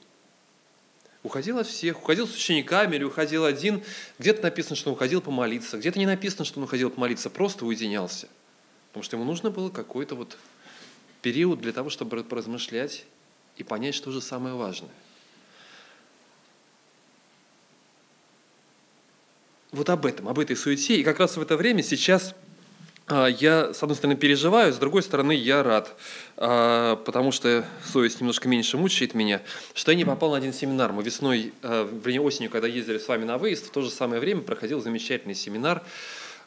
Уходил от всех, уходил с учениками или уходил один. Где-то написано, что он уходил помолиться, где-то не написано, что он уходил помолиться, просто уединялся. Потому что ему нужно было какой-то вот период для того, чтобы поразмышлять и понять, что же самое важное. Вот об этом, об этой суете. И как раз в это время сейчас я, с одной стороны, переживаю, с другой стороны, я рад, а, потому что совесть немножко меньше мучает меня, что я не попал на один семинар. Мы весной, а, вернее, осенью, когда ездили с вами на выезд, в то же самое время проходил замечательный семинар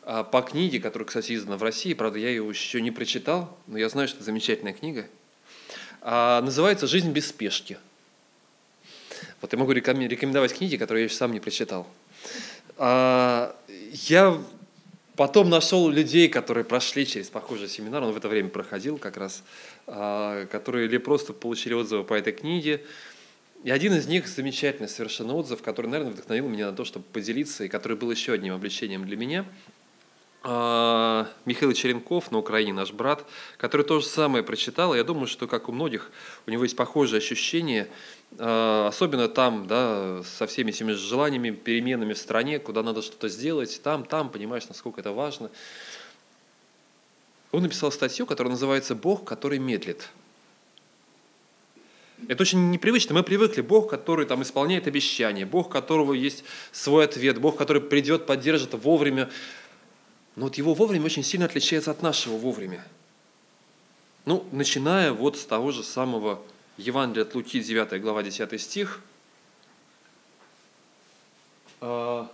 по книге, которая, кстати, издана в России. Правда, я ее еще не прочитал, но я знаю, что это замечательная книга. Называется «Жизнь без спешки». Вот я могу рекомендовать книги, которые я еще сам не прочитал. Я Потом нашел людей, которые прошли через похожий семинар, он в это время проходил как раз, а, которые или просто получили отзывы по этой книге. И один из них замечательный совершенно отзыв, который, наверное, вдохновил меня на то, чтобы поделиться, и который был еще одним облегчением для меня. А, Михаил Черенков на Украине, наш брат, который то же самое прочитал. Я думаю, что, как у многих, у него есть похожие ощущения – а, особенно там, да, со всеми этими желаниями, переменами в стране, куда надо что-то сделать, там, там, понимаешь, насколько это важно. Он написал статью, которая называется «Бог, который медлит». Это очень непривычно. Мы привыкли. Бог, который там исполняет обещания, Бог, которого есть свой ответ, Бог, который придет, поддержит вовремя. Но вот его вовремя очень сильно отличается от нашего вовремя. Ну, начиная вот с того же самого Евангелие от Луки, 9 глава, 10 стих. А,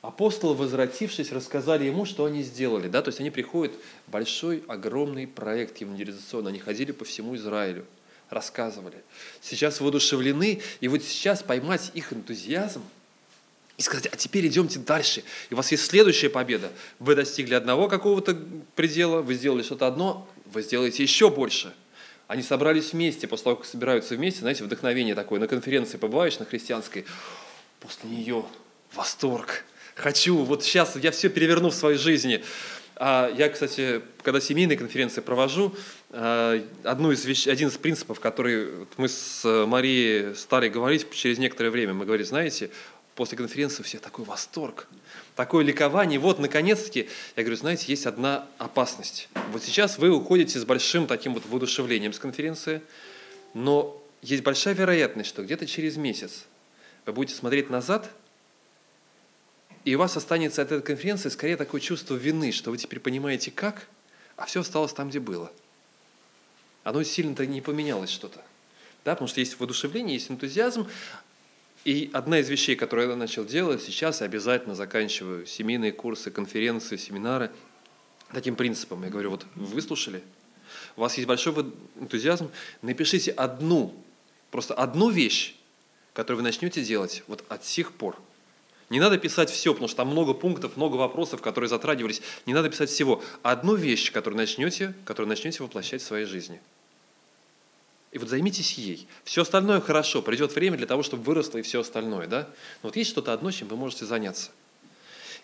апостолы, возвратившись, рассказали ему, что они сделали. Да? То есть они приходят, большой, огромный проект евангелизационный. Они ходили по всему Израилю, рассказывали. Сейчас воодушевлены, и вот сейчас поймать их энтузиазм и сказать, а теперь идемте дальше. И у вас есть следующая победа. Вы достигли одного какого-то предела, вы сделали что-то одно, вы сделаете еще больше – они собрались вместе, после того, как собираются вместе, знаете, вдохновение такое, на конференции побываешь, на христианской, после нее восторг. Хочу, вот сейчас я все переверну в своей жизни. А я, кстати, когда семейные конференции провожу, а, одну из вещ... один из принципов, который мы с Марией стали говорить через некоторое время, мы говорим, знаете, после конференции у всех такой восторг, такое ликование. Вот, наконец-таки, я говорю, знаете, есть одна опасность. Вот сейчас вы уходите с большим таким вот воодушевлением с конференции, но есть большая вероятность, что где-то через месяц вы будете смотреть назад, и у вас останется от этой конференции скорее такое чувство вины, что вы теперь понимаете как, а все осталось там, где было. Оно сильно-то не поменялось что-то. Да, потому что есть воодушевление, есть энтузиазм, и одна из вещей, которую я начал делать, сейчас я обязательно заканчиваю семейные курсы, конференции, семинары таким принципом. Я говорю, вот вы выслушали, у вас есть большой энтузиазм, напишите одну, просто одну вещь, которую вы начнете делать вот от сих пор. Не надо писать все, потому что там много пунктов, много вопросов, которые затрагивались. Не надо писать всего. Одну вещь, которую начнете, которую начнете воплощать в своей жизни – и вот займитесь ей. Все остальное хорошо, придет время для того, чтобы выросло и все остальное. Да? Но вот есть что-то одно, чем вы можете заняться.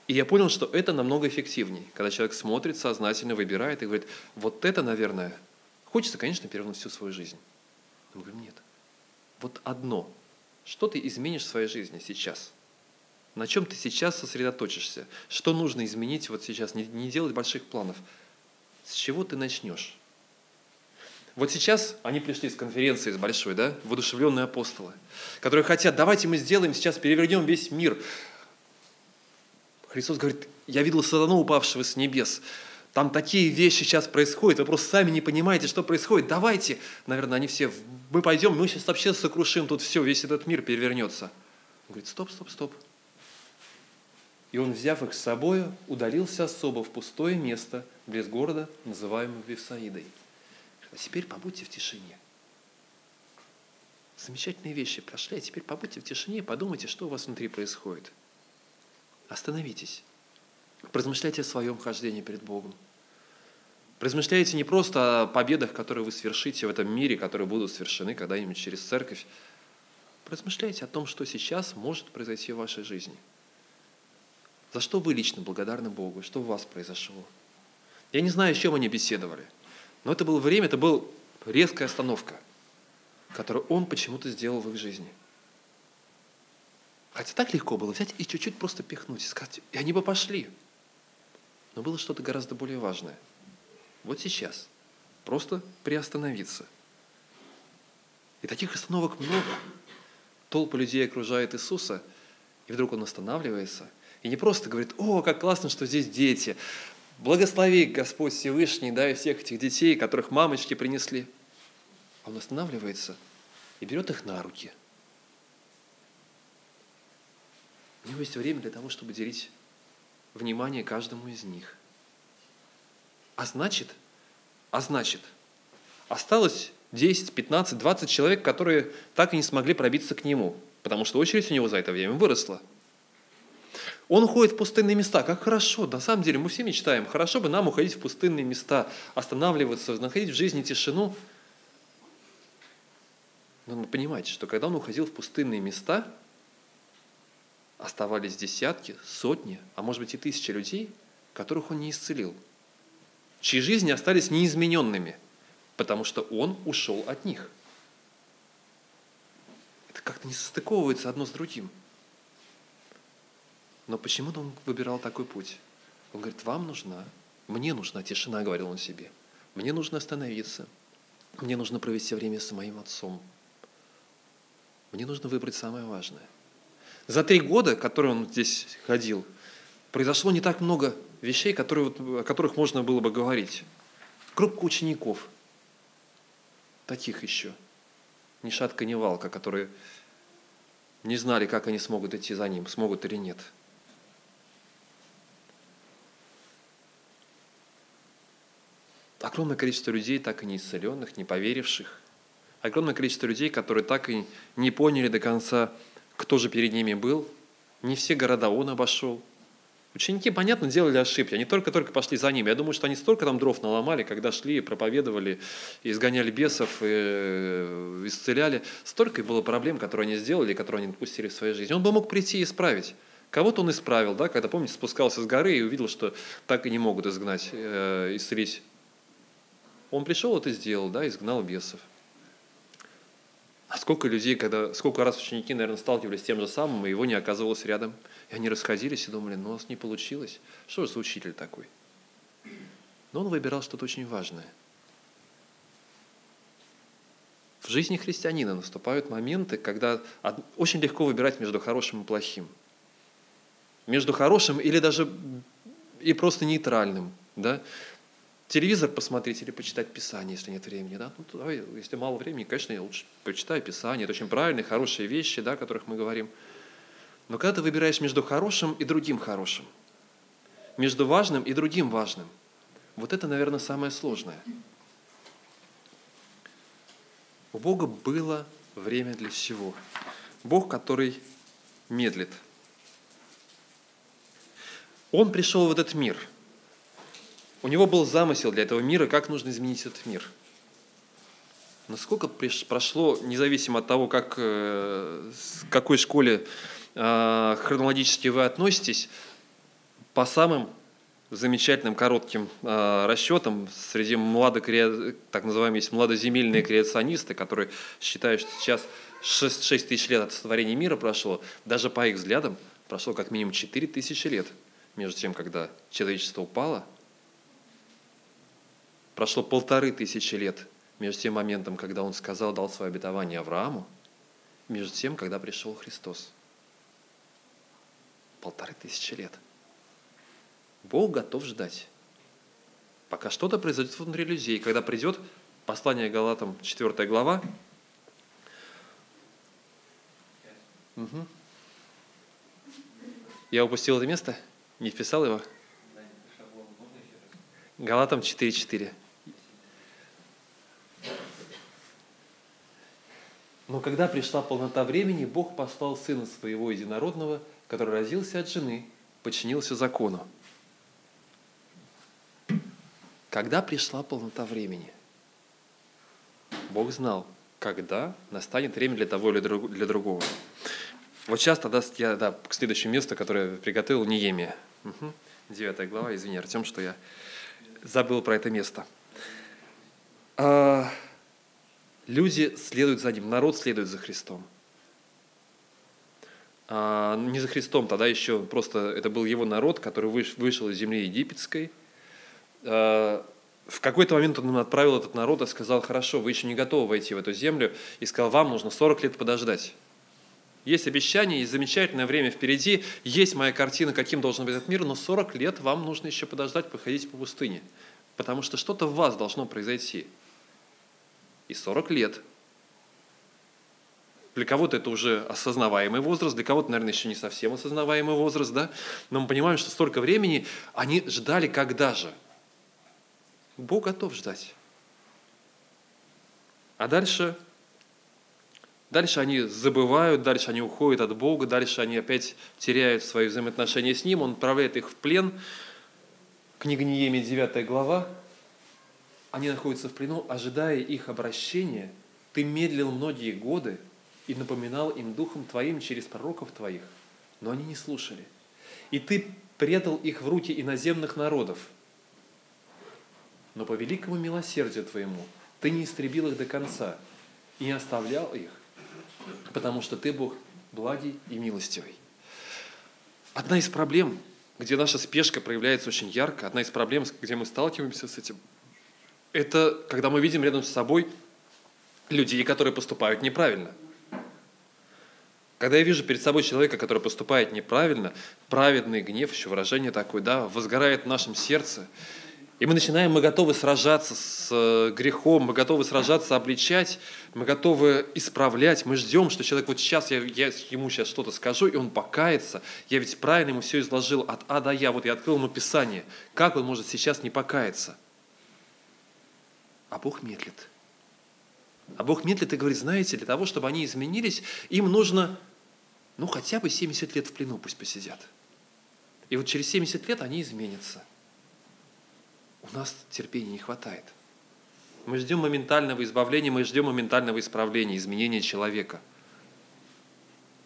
И я понял, что это намного эффективнее, когда человек смотрит, сознательно выбирает и говорит, вот это, наверное, хочется, конечно, перевернуть всю свою жизнь. Мы говорим, нет. Вот одно. Что ты изменишь в своей жизни сейчас? На чем ты сейчас сосредоточишься? Что нужно изменить вот сейчас? Не, не делать больших планов. С чего ты начнешь? Вот сейчас они пришли с конференции, с большой, да, воодушевленные апостолы, которые хотят, давайте мы сделаем, сейчас перевернем весь мир. Христос говорит, я видел сатану, упавшего с небес. Там такие вещи сейчас происходят, вы просто сами не понимаете, что происходит. Давайте, наверное, они все, мы пойдем, мы сейчас вообще сокрушим тут все, весь этот мир перевернется. Он говорит, стоп, стоп, стоп. И он, взяв их с собой, удалился особо в пустое место, близ города, называемого Вифсаидой. А теперь побудьте в тишине. Замечательные вещи прошли, а теперь побудьте в тишине и подумайте, что у вас внутри происходит. Остановитесь. Размышляйте о своем хождении перед Богом. Размышляйте не просто о победах, которые вы совершите в этом мире, которые будут совершены когда-нибудь через церковь. Размышляйте о том, что сейчас может произойти в вашей жизни. За что вы лично благодарны Богу, что у вас произошло. Я не знаю, о чем они беседовали – но это было время, это была резкая остановка, которую он почему-то сделал в их жизни. Хотя так легко было взять и чуть-чуть просто пихнуть и сказать, и они бы пошли. Но было что-то гораздо более важное. Вот сейчас. Просто приостановиться. И таких остановок много. Толпа людей окружает Иисуса, и вдруг он останавливается и не просто говорит, о, как классно, что здесь дети, Благослови, Господь Всевышний, да, и всех этих детей, которых мамочки принесли. Он останавливается и берет их на руки. У него есть время для того, чтобы делить внимание каждому из них. А значит, а значит, осталось 10, 15, 20 человек, которые так и не смогли пробиться к нему, потому что очередь у него за это время выросла. Он уходит в пустынные места. Как хорошо. На самом деле мы все мечтаем. Хорошо бы нам уходить в пустынные места, останавливаться, находить в жизни тишину. Но надо понимать, что когда он уходил в пустынные места, оставались десятки, сотни, а может быть и тысячи людей, которых он не исцелил, чьи жизни остались неизмененными, потому что он ушел от них. Это как-то не состыковывается одно с другим – но почему он выбирал такой путь? Он говорит, вам нужна, мне нужна тишина, говорил он себе. Мне нужно остановиться. Мне нужно провести время с моим отцом. Мне нужно выбрать самое важное. За три года, которые он здесь ходил, произошло не так много вещей, которые, о которых можно было бы говорить. Группа учеников, таких еще, ни шатка, ни валка, которые не знали, как они смогут идти за ним, смогут или нет – огромное количество людей, так и не исцеленных, не поверивших. Огромное количество людей, которые так и не поняли до конца, кто же перед ними был. Не все города он обошел. Ученики, понятно, делали ошибки. Они только-только пошли за ними. Я думаю, что они столько там дров наломали, когда шли, проповедовали, изгоняли бесов, э, исцеляли. Столько было проблем, которые они сделали, которые они допустили в своей жизни. Он бы мог прийти и исправить. Кого-то он исправил, да, когда, помните, спускался с горы и увидел, что так и не могут изгнать, э, исцелить он пришел, это сделал, да, изгнал бесов. Сколько людей, когда, сколько раз ученики, наверное, сталкивались с тем же самым, и его не оказывалось рядом. И они расходились и думали, ну у нас не получилось. Что же за учитель такой? Но он выбирал что-то очень важное. В жизни христианина наступают моменты, когда очень легко выбирать между хорошим и плохим. Между хорошим или даже и просто нейтральным. Да? Телевизор посмотреть или почитать Писание, если нет времени. Да? Ну, давай, если мало времени, конечно, я лучше почитаю Писание. Это очень правильные, хорошие вещи, да, о которых мы говорим. Но когда ты выбираешь между хорошим и другим хорошим, между важным и другим важным, вот это, наверное, самое сложное. У Бога было время для всего. Бог, который медлит. Он пришел в этот мир. У него был замысел для этого мира, как нужно изменить этот мир. Насколько прошло, независимо от того, как, э, к какой школе э, хронологически вы относитесь, по самым замечательным коротким э, расчетам среди младо так называемые есть младоземельные креационисты, которые считают, что сейчас 6, 6 тысяч лет от сотворения мира прошло, даже по их взглядам прошло как минимум 4 тысячи лет между тем, когда человечество упало. Прошло полторы тысячи лет между тем моментом, когда он сказал, дал свое обетование Аврааму, между тем, когда пришел Христос. Полторы тысячи лет – Бог готов ждать, пока что-то произойдет внутри людей. Когда придет послание Галатам, 4 глава, угу. я упустил это место? Не вписал его? Галатам 4.4. Но когда пришла полнота времени, Бог послал Сына Своего Единородного, который родился от жены, подчинился закону. Когда пришла полнота времени? Бог знал, когда настанет время для того или для другого. Вот сейчас тогда я да, к следующему месту, которое приготовил, Неемия. Угу. Девятая глава, извини, Артем, что я забыл про это место. А, люди следуют за ним, народ следует за Христом. А, не за Христом, тогда еще просто это был его народ, который вышел из земли египетской – Э, в какой-то момент он отправил этот народ и сказал, хорошо, вы еще не готовы войти в эту землю, и сказал, вам нужно 40 лет подождать. Есть обещание, есть замечательное время впереди, есть моя картина, каким должен быть этот мир, но 40 лет вам нужно еще подождать, походить по пустыне, потому что что-то в вас должно произойти. И 40 лет. Для кого-то это уже осознаваемый возраст, для кого-то, наверное, еще не совсем осознаваемый возраст, да? но мы понимаем, что столько времени они ждали когда же – Бог готов ждать. А дальше, дальше они забывают, дальше они уходят от Бога, дальше они опять теряют свои взаимоотношения с Ним, Он отправляет их в плен. Книга Неемия, 9 глава. Они находятся в плену, ожидая их обращения. Ты медлил многие годы и напоминал им духом Твоим через пророков Твоих, но они не слушали. И Ты предал их в руки иноземных народов – но по великому милосердию Твоему Ты не истребил их до конца и не оставлял их, потому что Ты Бог благий и милостивый. Одна из проблем, где наша спешка проявляется очень ярко, одна из проблем, где мы сталкиваемся с этим, это когда мы видим рядом с собой людей, которые поступают неправильно. Когда я вижу перед собой человека, который поступает неправильно, праведный гнев, еще выражение такое, да, возгорает в нашем сердце, и мы начинаем, мы готовы сражаться с э, грехом, мы готовы сражаться, обличать, мы готовы исправлять, мы ждем, что человек вот сейчас, я, я ему сейчас что-то скажу, и он покается. Я ведь правильно ему все изложил от А до Я, вот я открыл ему Писание. Как он может сейчас не покаяться? А Бог медлит. А Бог медлит и говорит, знаете, для того, чтобы они изменились, им нужно, ну, хотя бы 70 лет в плену пусть посидят. И вот через 70 лет они изменятся у нас терпения не хватает. Мы ждем моментального избавления, мы ждем моментального исправления, изменения человека.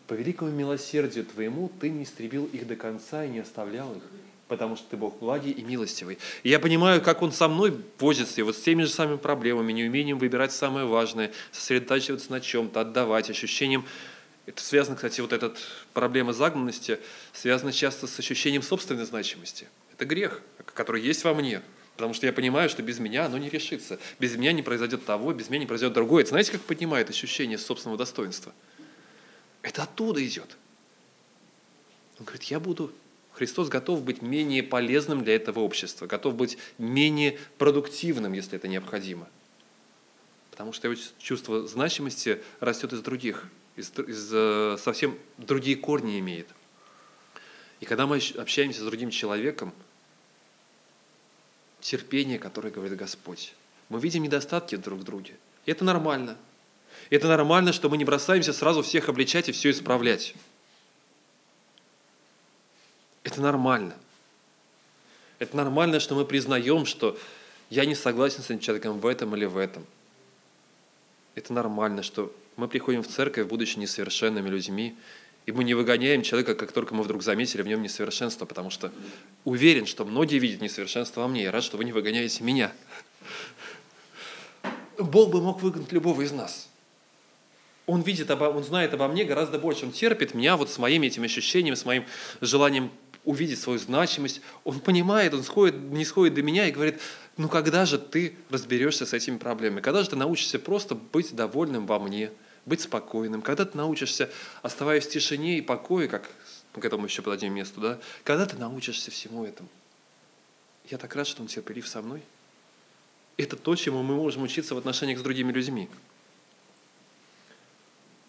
По великому милосердию Твоему Ты не истребил их до конца и не оставлял их, потому что ты Бог благий и милостивый. И я понимаю, как Он со мной возится, и вот с теми же самыми проблемами, неумением выбирать самое важное, сосредотачиваться на чем-то, отдавать, ощущением это связано, кстати, вот эта проблема загнанности связана часто с ощущением собственной значимости. Это грех, который есть во мне. Потому что я понимаю, что без меня оно не решится. Без меня не произойдет того, без меня не произойдет другое. Это знаете, как поднимает ощущение собственного достоинства? Это оттуда идет. Он говорит, я буду Христос готов быть менее полезным для этого общества, готов быть менее продуктивным, если это необходимо. Потому что его чувство значимости растет из других, из, из, э, совсем другие корни имеет. И когда мы общаемся с другим человеком, терпение, которое говорит Господь, мы видим недостатки друг в друге. И это нормально. Это нормально, что мы не бросаемся сразу всех обличать и все исправлять. Это нормально. Это нормально, что мы признаем, что я не согласен с этим человеком в этом или в этом. Это нормально, что мы приходим в церковь, будучи несовершенными людьми, и мы не выгоняем человека, как только мы вдруг заметили в нем несовершенство, потому что уверен, что многие видят несовершенство во мне. Я рад, что вы не выгоняете меня. Бог бы мог выгнать любого из нас. Он видит, он знает обо мне гораздо больше. Он терпит меня вот с моим этим ощущением, с моим желанием увидеть свою значимость. Он понимает, он сходит, не сходит до меня и говорит, ну когда же ты разберешься с этими проблемами? Когда же ты научишься просто быть довольным во мне, быть спокойным? Когда ты научишься, оставаясь в тишине и покое, как мы к этому еще подадим месту, да? Когда ты научишься всему этому? Я так рад, что он терпелив со мной. Это то, чему мы можем учиться в отношениях с другими людьми.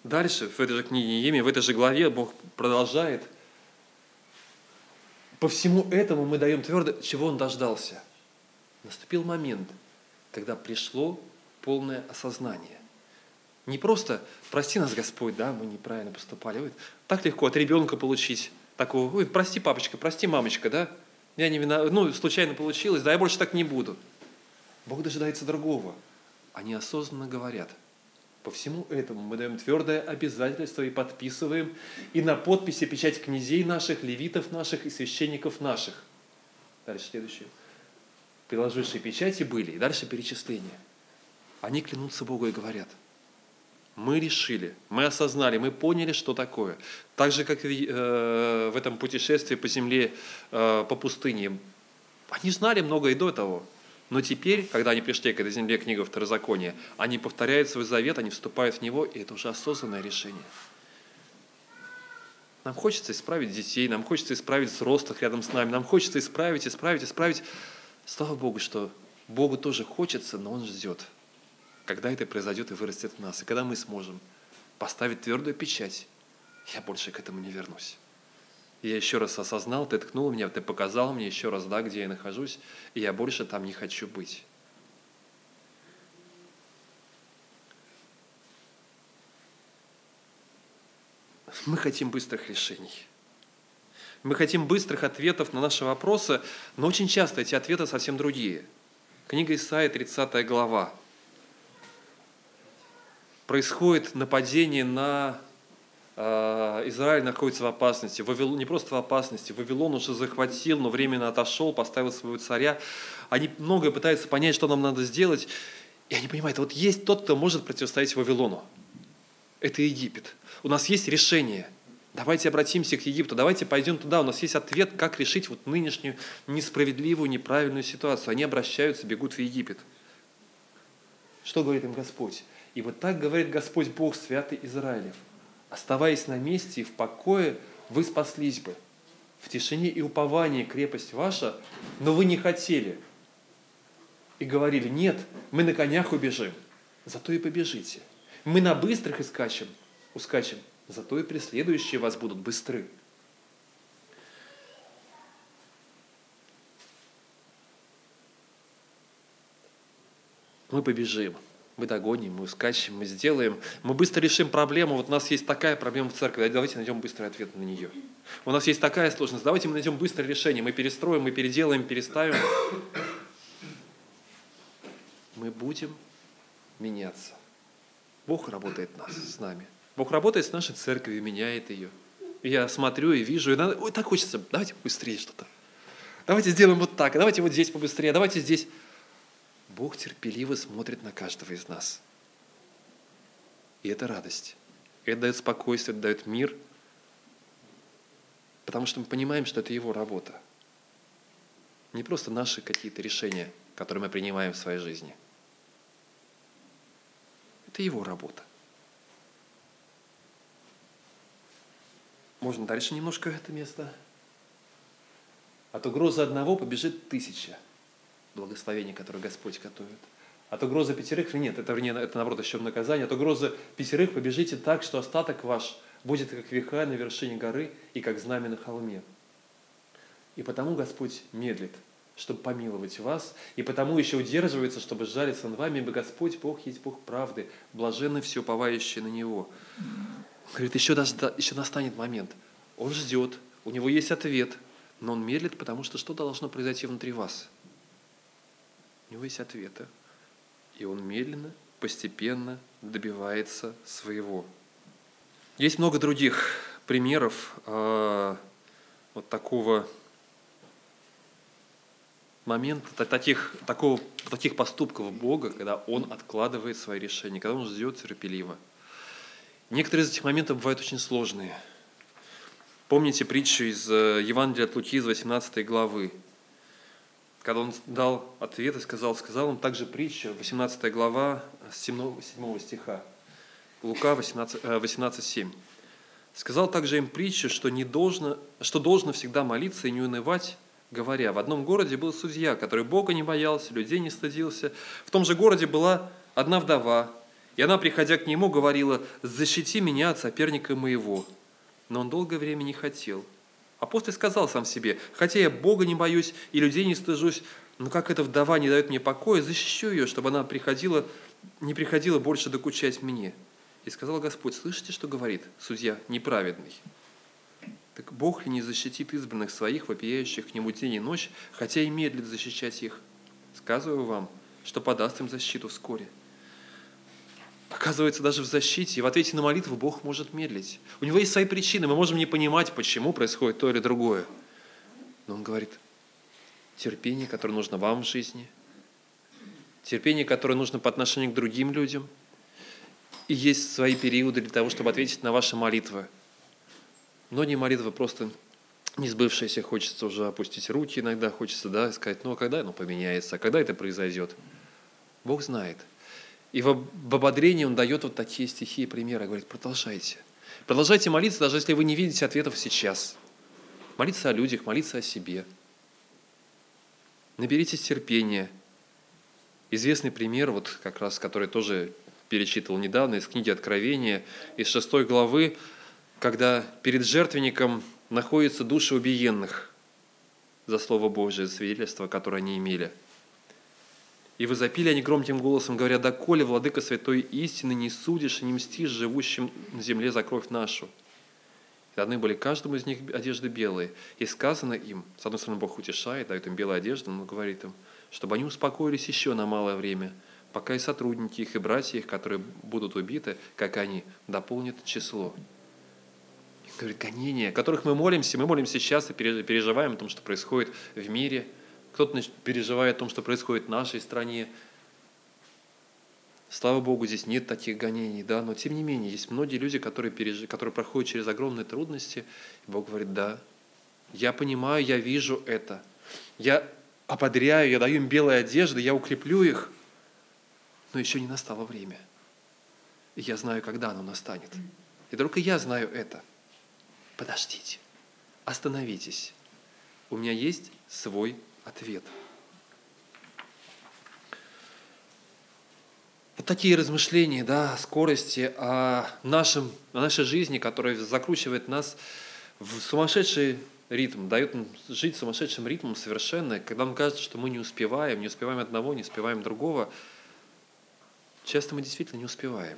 Дальше, в этой же книге Неемии, в этой же главе Бог продолжает – по всему этому мы даем твердо, чего он дождался. Наступил момент, когда пришло полное осознание. Не просто «прости нас, Господь, да, мы неправильно поступали». Ой, так легко от ребенка получить такого «Ой, прости, папочка, прости, мамочка, да, я не виноват, ну, случайно получилось, да, я больше так не буду». Бог дожидается другого. Они осознанно говорят – по всему этому мы даем твердое обязательство и подписываем, и на подписи печать князей наших, левитов наших и священников наших. Дальше следующее. Приложившие печати были, и дальше перечисление. Они клянутся Богу и говорят, мы решили, мы осознали, мы поняли, что такое. Так же, как э, в этом путешествии по земле, э, по пустыне. Они знали много и до того. Но теперь, когда они пришли к этой земле книга Второзакония, они повторяют свой завет, они вступают в него, и это уже осознанное решение. Нам хочется исправить детей, нам хочется исправить взрослых рядом с нами, нам хочется исправить, исправить, исправить. Слава Богу, что Богу тоже хочется, но Он ждет, когда это произойдет и вырастет в нас, и когда мы сможем поставить твердую печать. Я больше к этому не вернусь я еще раз осознал, ты ткнул меня, ты показал мне еще раз, да, где я нахожусь, и я больше там не хочу быть. Мы хотим быстрых решений. Мы хотим быстрых ответов на наши вопросы, но очень часто эти ответы совсем другие. Книга Исаия, 30 глава. Происходит нападение на а, Израиль находится в опасности, Вавилон, не просто в опасности, Вавилон уже захватил, но временно отошел, поставил своего царя. Они многое пытаются понять, что нам надо сделать, и они понимают, вот есть тот, кто может противостоять Вавилону. Это Египет. У нас есть решение. Давайте обратимся к Египту, давайте пойдем туда. У нас есть ответ, как решить вот нынешнюю несправедливую, неправильную ситуацию. Они обращаются, бегут в Египет. Что говорит им Господь? И вот так говорит Господь Бог, святый Израилев – Оставаясь на месте и в покое, вы спаслись бы. В тишине и уповании крепость ваша, но вы не хотели. И говорили, нет, мы на конях убежим, зато и побежите. Мы на быстрых искачем, ускачем, зато и преследующие вас будут быстры. Мы побежим мы догоним, мы скачем, мы сделаем, мы быстро решим проблему. Вот у нас есть такая проблема в церкви, давайте найдем быстрый ответ на нее. У нас есть такая сложность, давайте мы найдем быстрое решение, мы перестроим, мы переделаем, переставим. Мы будем меняться. Бог работает нас, с нами. Бог работает с нашей церковью, меняет ее. Я смотрю и вижу, и надо, ой, так хочется, давайте быстрее что-то. Давайте сделаем вот так, давайте вот здесь побыстрее, давайте здесь. Бог терпеливо смотрит на каждого из нас. И это радость. Это дает спокойствие, это дает мир, потому что мы понимаем, что это Его работа. Не просто наши какие-то решения, которые мы принимаем в своей жизни. Это Его работа. Можно дальше немножко это место. От угрозы одного побежит тысяча благословений, которые Господь готовит. От угрозы пятерых, нет, это, вернее, это наоборот еще наказание, от угрозы пятерых побежите так, что остаток ваш будет как века на вершине горы и как знамя на холме. И потому Господь медлит, чтобы помиловать вас, и потому еще удерживается, чтобы сжалиться над вами, ибо Господь, Бог есть Бог правды, блаженны все уповающие на Него. Говорит, еще, даже, еще настанет момент. Он ждет, у него есть ответ, но он медлит, потому что что должно произойти внутри вас? У него есть ответы. И он медленно, постепенно добивается своего. Есть много других примеров э, вот такого момента, таких, такого, таких поступков Бога, когда Он откладывает свои решения, когда Он ждет терпеливо. Некоторые из этих моментов бывают очень сложные. Помните притчу из э, Евангелия от Луки из 18 главы, когда он дал ответ и сказал, сказал он также притчу, 18 глава, 7, 7 стиха, Лука 18, 18 7. Сказал также им притчу, что, не должно, что должно всегда молиться и не унывать, говоря, в одном городе был судья, который Бога не боялся, людей не стыдился. В том же городе была одна вдова, и она, приходя к нему, говорила, «Защити меня от соперника моего». Но он долгое время не хотел. А после сказал сам себе, «Хотя я Бога не боюсь и людей не стыжусь, но как эта вдова не дает мне покоя, защищу ее, чтобы она приходила, не приходила больше докучать мне». И сказал Господь, слышите, что говорит судья неправедный? Так Бог ли не защитит избранных своих, вопияющих к Нему день и ночь, хотя и медлит защищать их? Сказываю вам, что подаст им защиту вскоре. Оказывается, даже в защите и в ответе на молитву Бог может медлить. У него есть свои причины. Мы можем не понимать, почему происходит то или другое. Но Он говорит, терпение, которое нужно вам в жизни, терпение, которое нужно по отношению к другим людям, и есть свои периоды для того, чтобы ответить на ваши молитвы. Многие молитвы просто не сбывшиеся, хочется уже опустить руки иногда, хочется да, сказать, ну а когда оно поменяется, а когда это произойдет? Бог знает – и в ободрении он дает вот такие стихи и примеры. Говорит, продолжайте. Продолжайте молиться, даже если вы не видите ответов сейчас. Молиться о людях, молиться о себе. Наберитесь терпения. Известный пример, вот как раз, который тоже перечитывал недавно из книги Откровения, из шестой главы, когда перед жертвенником находятся души убиенных за Слово Божие, за свидетельство, которое они имели – и возопили они громким голосом, говоря, «Доколе, Владыка Святой истины, не судишь и не мстишь живущим на земле за кровь нашу?» И даны были каждому из них одежды белые. И сказано им, с одной стороны, Бог утешает, дает им белую одежду, но говорит им, чтобы они успокоились еще на малое время, пока и сотрудники их, и братья их, которые будут убиты, как они, дополнят число. И говорит, гонения, о которых мы молимся, мы молимся сейчас и переживаем о том, что происходит в мире – кто-то переживает о том, что происходит в нашей стране. Слава Богу, здесь нет таких гонений, да, но тем не менее, есть многие люди, которые, переж... которые проходят через огромные трудности, и Бог говорит, да, я понимаю, я вижу это, я ободряю, я даю им белые одежды, я укреплю их, но еще не настало время. И я знаю, когда оно настанет. И только я знаю это. Подождите, остановитесь. У меня есть свой ответ. Вот такие размышления да, о скорости, о, нашем, о нашей жизни, которая закручивает нас в сумасшедший ритм, дает нам жить сумасшедшим ритмом совершенно, когда нам кажется, что мы не успеваем, не успеваем одного, не успеваем другого. Часто мы действительно не успеваем.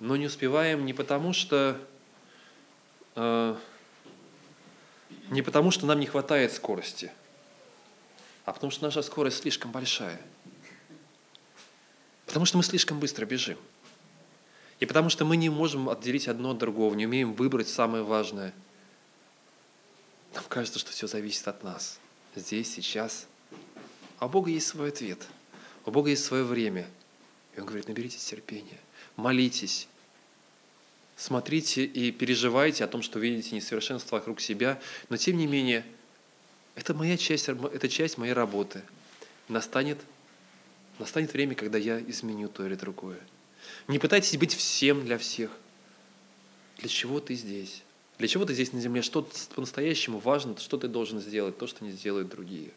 Но не успеваем не потому, что э, не потому, что нам не хватает скорости – а потому что наша скорость слишком большая. Потому что мы слишком быстро бежим. И потому что мы не можем отделить одно от другого, не умеем выбрать самое важное. Нам кажется, что все зависит от нас. Здесь, сейчас. А у Бога есть свой ответ. У Бога есть свое время. И Он говорит, наберитесь терпения, молитесь, смотрите и переживайте о том, что видите несовершенство вокруг себя, но тем не менее, это моя часть, это часть моей работы. Настанет, настанет время, когда я изменю то или другое. Не пытайтесь быть всем для всех. Для чего ты здесь? Для чего ты здесь на земле? Что по-настоящему важно, что ты должен сделать, то, что не сделают другие.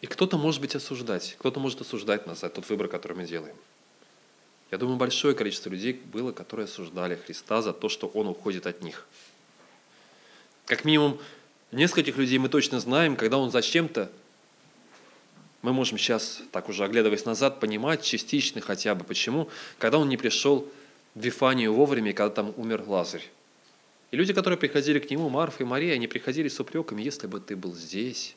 И кто-то может быть осуждать, кто-то может осуждать нас за тот выбор, который мы делаем. Я думаю, большое количество людей было, которые осуждали Христа за то, что Он уходит от них. Как минимум, нескольких людей мы точно знаем, когда Он зачем-то, мы можем сейчас, так уже оглядываясь назад, понимать частично хотя бы, почему, когда Он не пришел в Вифанию вовремя, когда там умер Лазарь. И люди, которые приходили к Нему, Марфа и Мария, они приходили с упреками, если бы ты был здесь,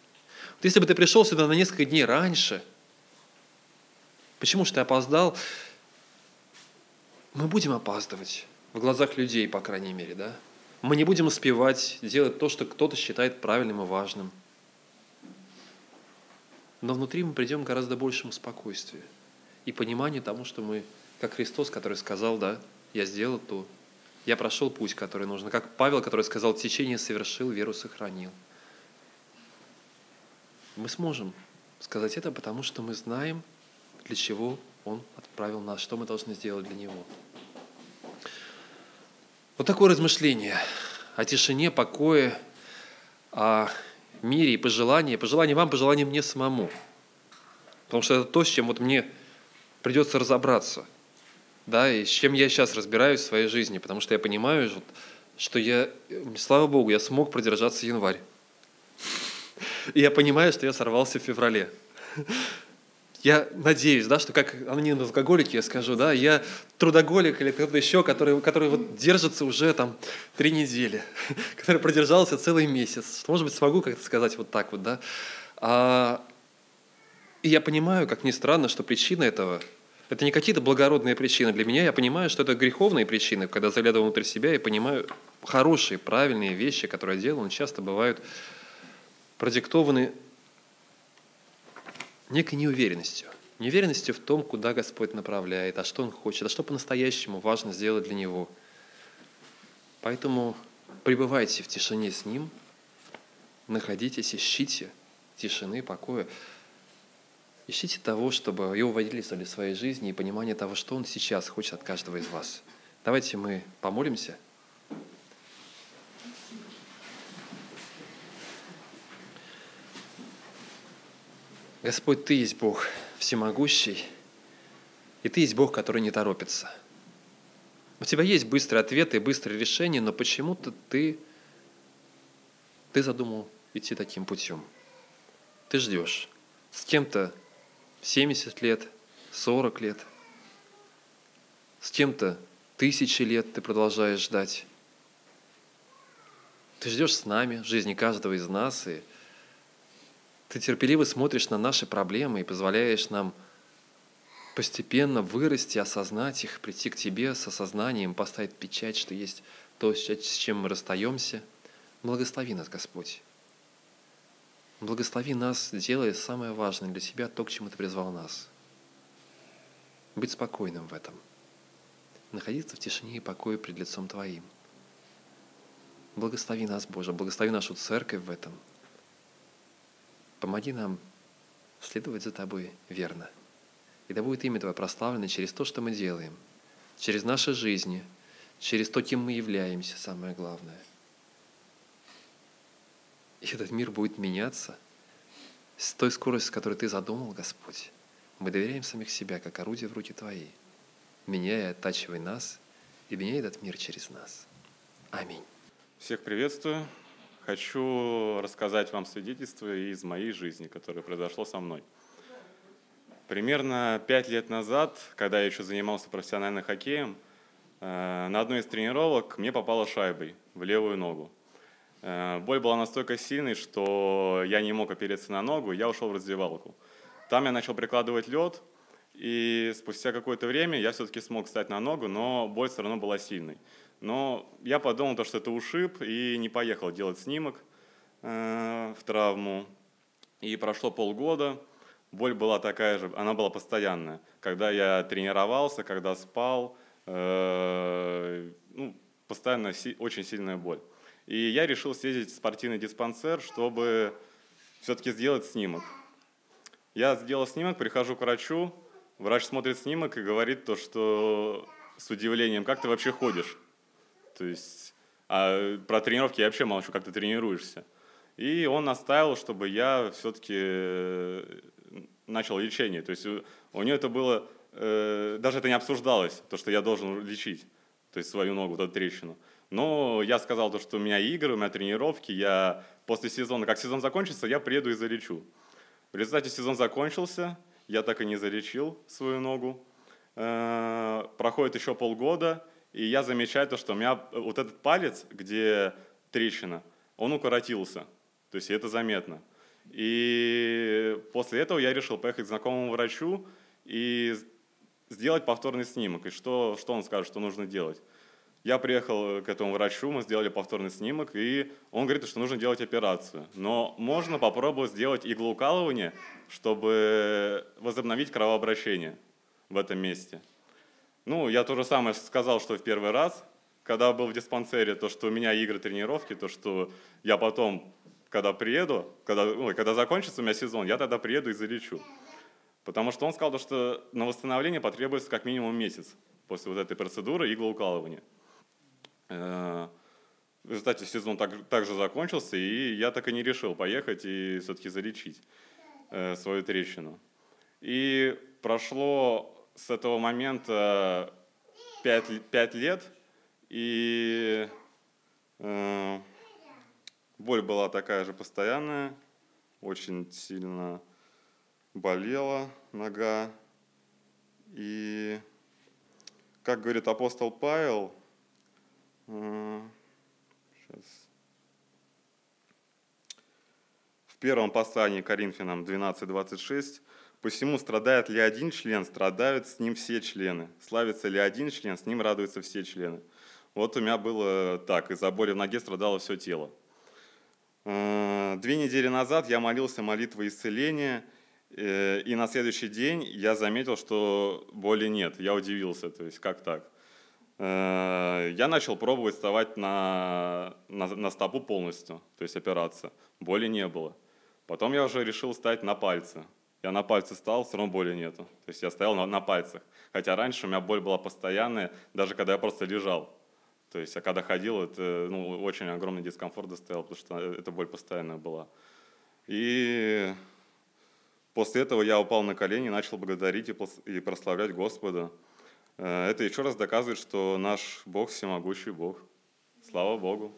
вот если бы ты пришел сюда на несколько дней раньше, почему же ты опоздал? Мы будем опаздывать в глазах людей, по крайней мере, да? Мы не будем успевать делать то, что кто-то считает правильным и важным. Но внутри мы придем к гораздо большему спокойствию и пониманию тому, что мы, как Христос, который сказал, да, я сделал то, я прошел путь, который нужно, как Павел, который сказал, течение совершил, веру сохранил – мы сможем сказать это, потому что мы знаем, для чего Он отправил нас, что мы должны сделать для Него. Вот такое размышление о тишине, покое, о мире и пожелании. Пожелание вам, пожелание мне самому. Потому что это то, с чем вот мне придется разобраться. Да, и с чем я сейчас разбираюсь в своей жизни. Потому что я понимаю, что я, слава Богу, я смог продержаться январь. И я понимаю, что я сорвался в феврале. Я надеюсь, да, что как анонимный алкоголик, я скажу, да, я трудоголик или кто-то еще, который, который вот держится уже там три недели, который продержался целый месяц. Что, может быть, смогу как-то сказать вот так вот, да. А, и я понимаю, как ни странно, что причина этого это не какие-то благородные причины. Для меня я понимаю, что это греховные причины, когда заглядываю внутрь себя и понимаю хорошие, правильные вещи, которые я делаю, часто бывают продиктованы некой неуверенностью. Неуверенностью в том, куда Господь направляет, а что Он хочет, а что по-настоящему важно сделать для Него. Поэтому пребывайте в тишине с Ним, находитесь, ищите тишины, покоя. Ищите того, чтобы Его водительствовали в своей жизни и понимание того, что Он сейчас хочет от каждого из вас. Давайте мы помолимся – Господь, Ты есть Бог всемогущий, и Ты есть Бог, который не торопится. У Тебя есть быстрые ответы и быстрые решения, но почему-то Ты, ты задумал идти таким путем. Ты ждешь. С кем-то 70 лет, 40 лет, с кем-то тысячи лет ты продолжаешь ждать. Ты ждешь с нами, в жизни каждого из нас, и ты терпеливо смотришь на наши проблемы и позволяешь нам постепенно вырасти, осознать их, прийти к Тебе с осознанием, поставить печать, что есть то, с чем мы расстаемся. Благослови нас, Господь. Благослови нас, делая самое важное для Тебя, то, к чему Ты призвал нас. Быть спокойным в этом. Находиться в тишине и покое пред лицом Твоим. Благослови нас, Боже, благослови нашу церковь в этом – Помоги нам следовать за Тобой верно. И да будет имя Твое прославлено через то, что мы делаем, через наши жизни, через то, кем мы являемся, самое главное. И этот мир будет меняться с той скоростью, с которой Ты задумал, Господь. Мы доверяем самих себя, как орудие в руки Твои, меняя, оттачивай нас и меняй этот мир через нас. Аминь. Всех приветствую. Хочу рассказать вам свидетельство из моей жизни, которое произошло со мной. Примерно пять лет назад, когда я еще занимался профессиональным хоккеем, э, на одной из тренировок мне попала шайбой в левую ногу. Э, боль была настолько сильной, что я не мог опереться на ногу, я ушел в раздевалку. Там я начал прикладывать лед, и спустя какое-то время я все-таки смог встать на ногу, но боль все равно была сильной. Но я подумал, то, что это ушиб, и не поехал делать снимок э, в травму. И прошло полгода, боль была такая же, она была постоянная. Когда я тренировался, когда спал, э, ну, постоянно очень сильная боль. И я решил съездить в спортивный диспансер, чтобы все-таки сделать снимок. Я сделал снимок, прихожу к врачу, врач смотрит снимок и говорит то, что с удивлением, как ты вообще ходишь? То есть, а про тренировки я вообще молчу, как ты тренируешься. И он настаивал, чтобы я все-таки э, начал лечение. То есть у, него это было, э, даже это не обсуждалось, то, что я должен лечить, то есть свою ногу, вот эту трещину. Но я сказал то, что у меня игры, у меня тренировки, я после сезона, как сезон закончится, я приеду и залечу. В результате сезон закончился, я так и не залечил свою ногу. Э, проходит еще полгода, и я замечаю то, что у меня вот этот палец, где трещина, он укоротился. То есть это заметно. И после этого я решил поехать к знакомому врачу и сделать повторный снимок. И что, что он скажет, что нужно делать. Я приехал к этому врачу, мы сделали повторный снимок, и он говорит, что нужно делать операцию. Но можно попробовать сделать иглоукалывание, чтобы возобновить кровообращение в этом месте. Ну, я то же самое сказал, что в первый раз, когда был в диспансере, то, что у меня игры, тренировки, то, что я потом, когда приеду, когда, ой, когда закончится у меня сезон, я тогда приеду и залечу. Потому что он сказал, что на восстановление потребуется как минимум месяц после вот этой процедуры иглоукалывания. Э, в результате сезон так, также закончился, и я так и не решил поехать и все-таки залечить э, свою трещину. И прошло с этого момента 5, 5 лет, и э, боль была такая же постоянная, очень сильно болела нога. И, как говорит апостол Павел, Сейчас. В первом послании Коринфянам 12.26 «Посему страдает ли один член, страдают с ним все члены. Славится ли один член, с ним радуются все члены». Вот у меня было так, из-за боли в ноге страдало все тело. Э, две недели назад я молился молитвой исцеления, э, и на следующий день я заметил, что боли нет. Я удивился, то есть как так? Э, я начал пробовать вставать на, на, на стопу полностью, то есть опираться. Боли не было. Потом я уже решил встать на пальцы. Я на пальцы стал, все равно боли нету. То есть я стоял на, на пальцах. Хотя раньше у меня боль была постоянная, даже когда я просто лежал. То есть, а когда ходил, это ну, очень огромный дискомфорт доставил, потому что эта боль постоянная была. И после этого я упал на колени, начал благодарить и прославлять Господа. Э, это еще раз доказывает, что наш Бог всемогущий Бог. Слава Богу.